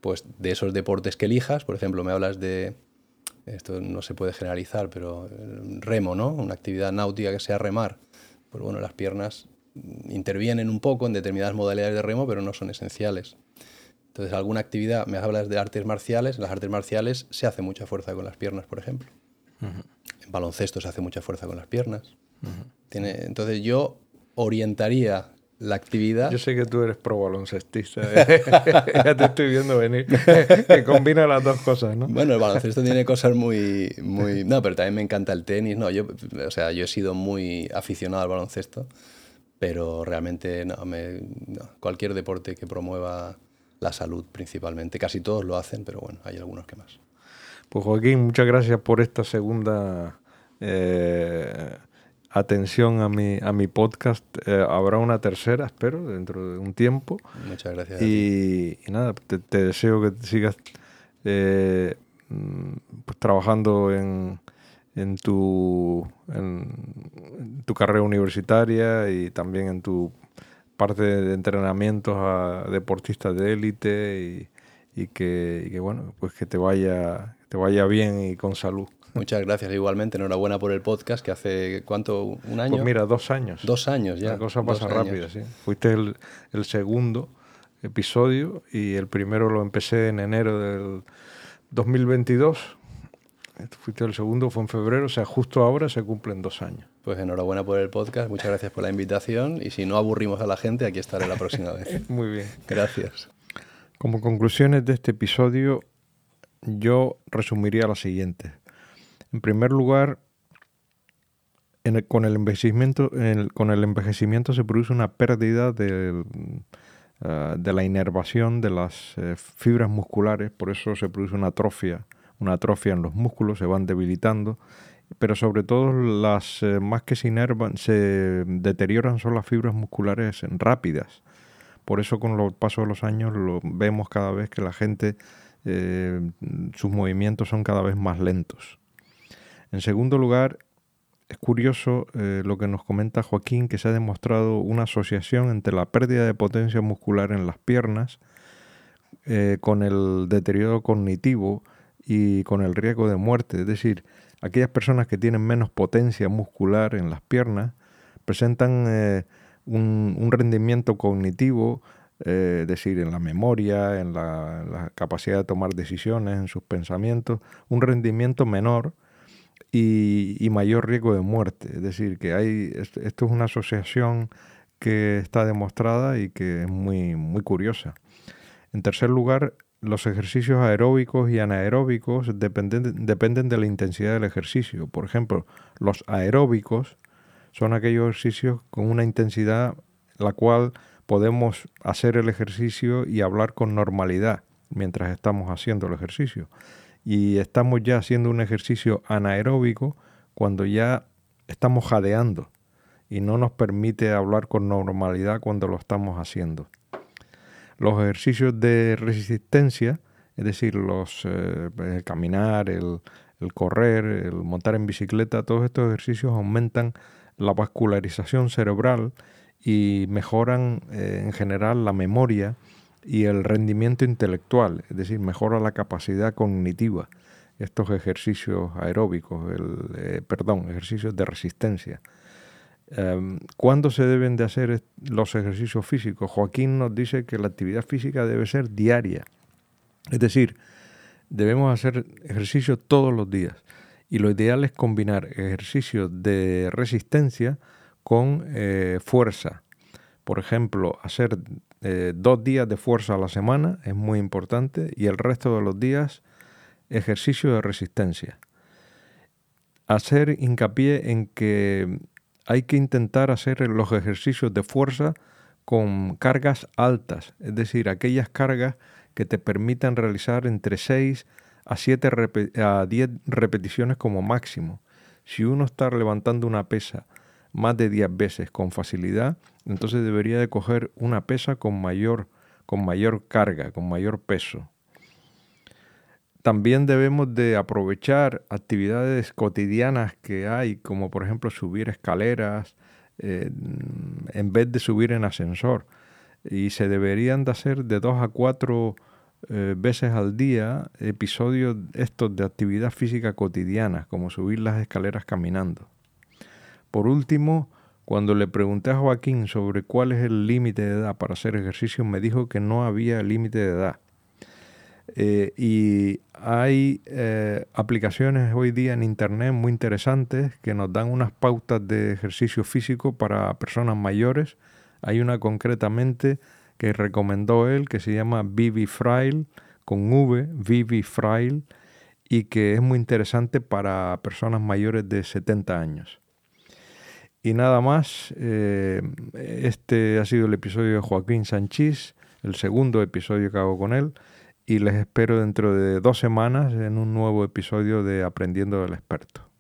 pues de esos deportes que elijas, por ejemplo, me hablas de, esto no se puede generalizar, pero remo, ¿no? Una actividad náutica que sea remar. Pues bueno, las piernas intervienen un poco en determinadas modalidades de remo, pero no son esenciales. Entonces, alguna actividad, me hablas de artes marciales, en las artes marciales se hace mucha fuerza con las piernas, por ejemplo. En baloncesto se hace mucha fuerza con las piernas. Tiene, entonces yo orientaría la actividad. Yo sé que tú eres pro baloncestista. ya te estoy viendo venir. que combina las dos cosas, ¿no? Bueno, el baloncesto tiene cosas muy, muy. No, pero también me encanta el tenis. No, yo, o sea, yo he sido muy aficionado al baloncesto, pero realmente no, me, cualquier deporte que promueva la salud principalmente. Casi todos lo hacen, pero bueno, hay algunos que más. Pues Joaquín, muchas gracias por esta segunda. Eh, atención a mi, a mi podcast. Eh, habrá una tercera, espero, dentro de un tiempo. Muchas gracias. Y, nada, te, deseo que sigas eh, pues, trabajando en, en, tu, en, tu carrera universitaria y también en tu parte de entrenamientos a deportistas de élite y, y, que, y que, bueno, pues que te vaya, te vaya bien y con salud. Muchas gracias igualmente. Enhorabuena por el podcast que hace, ¿cuánto? ¿Un año? Pues mira, dos años. Dos años ya. La cosa pasa rápido, sí. Fuiste el, el, segundo episodio y el primero lo empecé en enero del 2022. Fuiste el segundo, fue en febrero, o sea, justo ahora se cumplen dos años. Pues enhorabuena por el podcast, muchas gracias por la invitación y si no aburrimos a la gente, aquí estaré la próxima vez. Muy bien. Gracias. Como conclusiones de este episodio, yo resumiría lo siguiente. En primer lugar, con, el envejecimiento, con el envejecimiento se produce una pérdida de, ah, de la inervación de las eh, fibras musculares, por eso se produce una atrofia, una atrofia en los músculos, se van debilitando, pero sobre todo las eh, más que se inervan, se deterioran son las fibras musculares rápidas. Por eso con los paso de los años lo vemos cada vez que la gente, eh, sus movimientos son cada vez más lentos. En segundo lugar, es curioso eh, lo que nos comenta Joaquín, que se ha demostrado una asociación entre la pérdida de potencia muscular en las piernas con el deterioro cognitivo y con el riesgo de muerte. Es decir, aquellas personas que tienen menos potencia muscular en las piernas presentan eh, un, rendimiento cognitivo, es decir, en la memoria, en la capacidad de tomar decisiones, en sus pensamientos, un rendimiento menor y, mayor riesgo de muerte. Es decir, que hay, esto es una asociación que está demostrada y que es muy, muy curiosa. En tercer lugar, los ejercicios aeróbicos y anaeróbicos dependen, dependen de la intensidad del ejercicio. Por ejemplo, los aeróbicos son aquellos ejercicios con una intensidad la cual podemos hacer el ejercicio y hablar con normalidad mientras estamos haciendo el ejercicio y estamos ya haciendo un ejercicio anaeróbico cuando ya estamos jadeando y no nos permite hablar con normalidad cuando lo estamos haciendo. Los ejercicios de resistencia, es decir, los, eh, el caminar, el, correr, el montar en bicicleta, todos estos ejercicios aumentan la vascularización cerebral y mejoran eh, en general la memoria y el rendimiento intelectual, es decir, mejora la capacidad cognitiva. Estos ejercicios aeróbicos, el, eh, perdón, ejercicios de resistencia. Em, ¿Cuándo se deben de hacer los ejercicios físicos? Joaquín nos dice que la actividad física debe ser diaria. Es decir, debemos hacer ejercicio todos los días. Y lo ideal es combinar ejercicios de resistencia con eh, fuerza. Por ejemplo, hacer eh, dos días de fuerza a la semana es muy importante y el resto de los días ejercicio de resistencia. Hacer hincapié en que hay que intentar hacer los ejercicios de fuerza con cargas altas, es decir, aquellas cargas que te permitan realizar entre 6 a, 7 a 10 repeticiones como máximo. Si uno está levantando una pesa más de 10 veces con facilidad, entonces debería de coger una pesa con mayor, con mayor carga, con mayor peso. También debemos de aprovechar actividades cotidianas que hay, como por ejemplo subir escaleras, eh, en vez de subir en ascensor. Y se deberían de hacer de dos a cuatro eh, veces al día episodios estos de actividad física cotidiana, como subir las escaleras caminando. Por último, cuando le pregunté a Joaquín sobre cuál es el límite de edad para hacer ejercicio, me dijo que no había límite de edad. Eh, y hay eh, aplicaciones hoy día en Internet muy interesantes que nos dan unas pautas de ejercicio físico para personas mayores. Hay una concretamente que recomendó él que se llama Vivi Frail con V, Vivi Frail, y que es muy interesante para personas mayores de 70 años. Y nada más, eh, este ha sido el episodio de Joaquín Sanchís, el segundo episodio que hago con él, y les espero dentro de dos semanas en un nuevo episodio de Aprendiendo del Experto.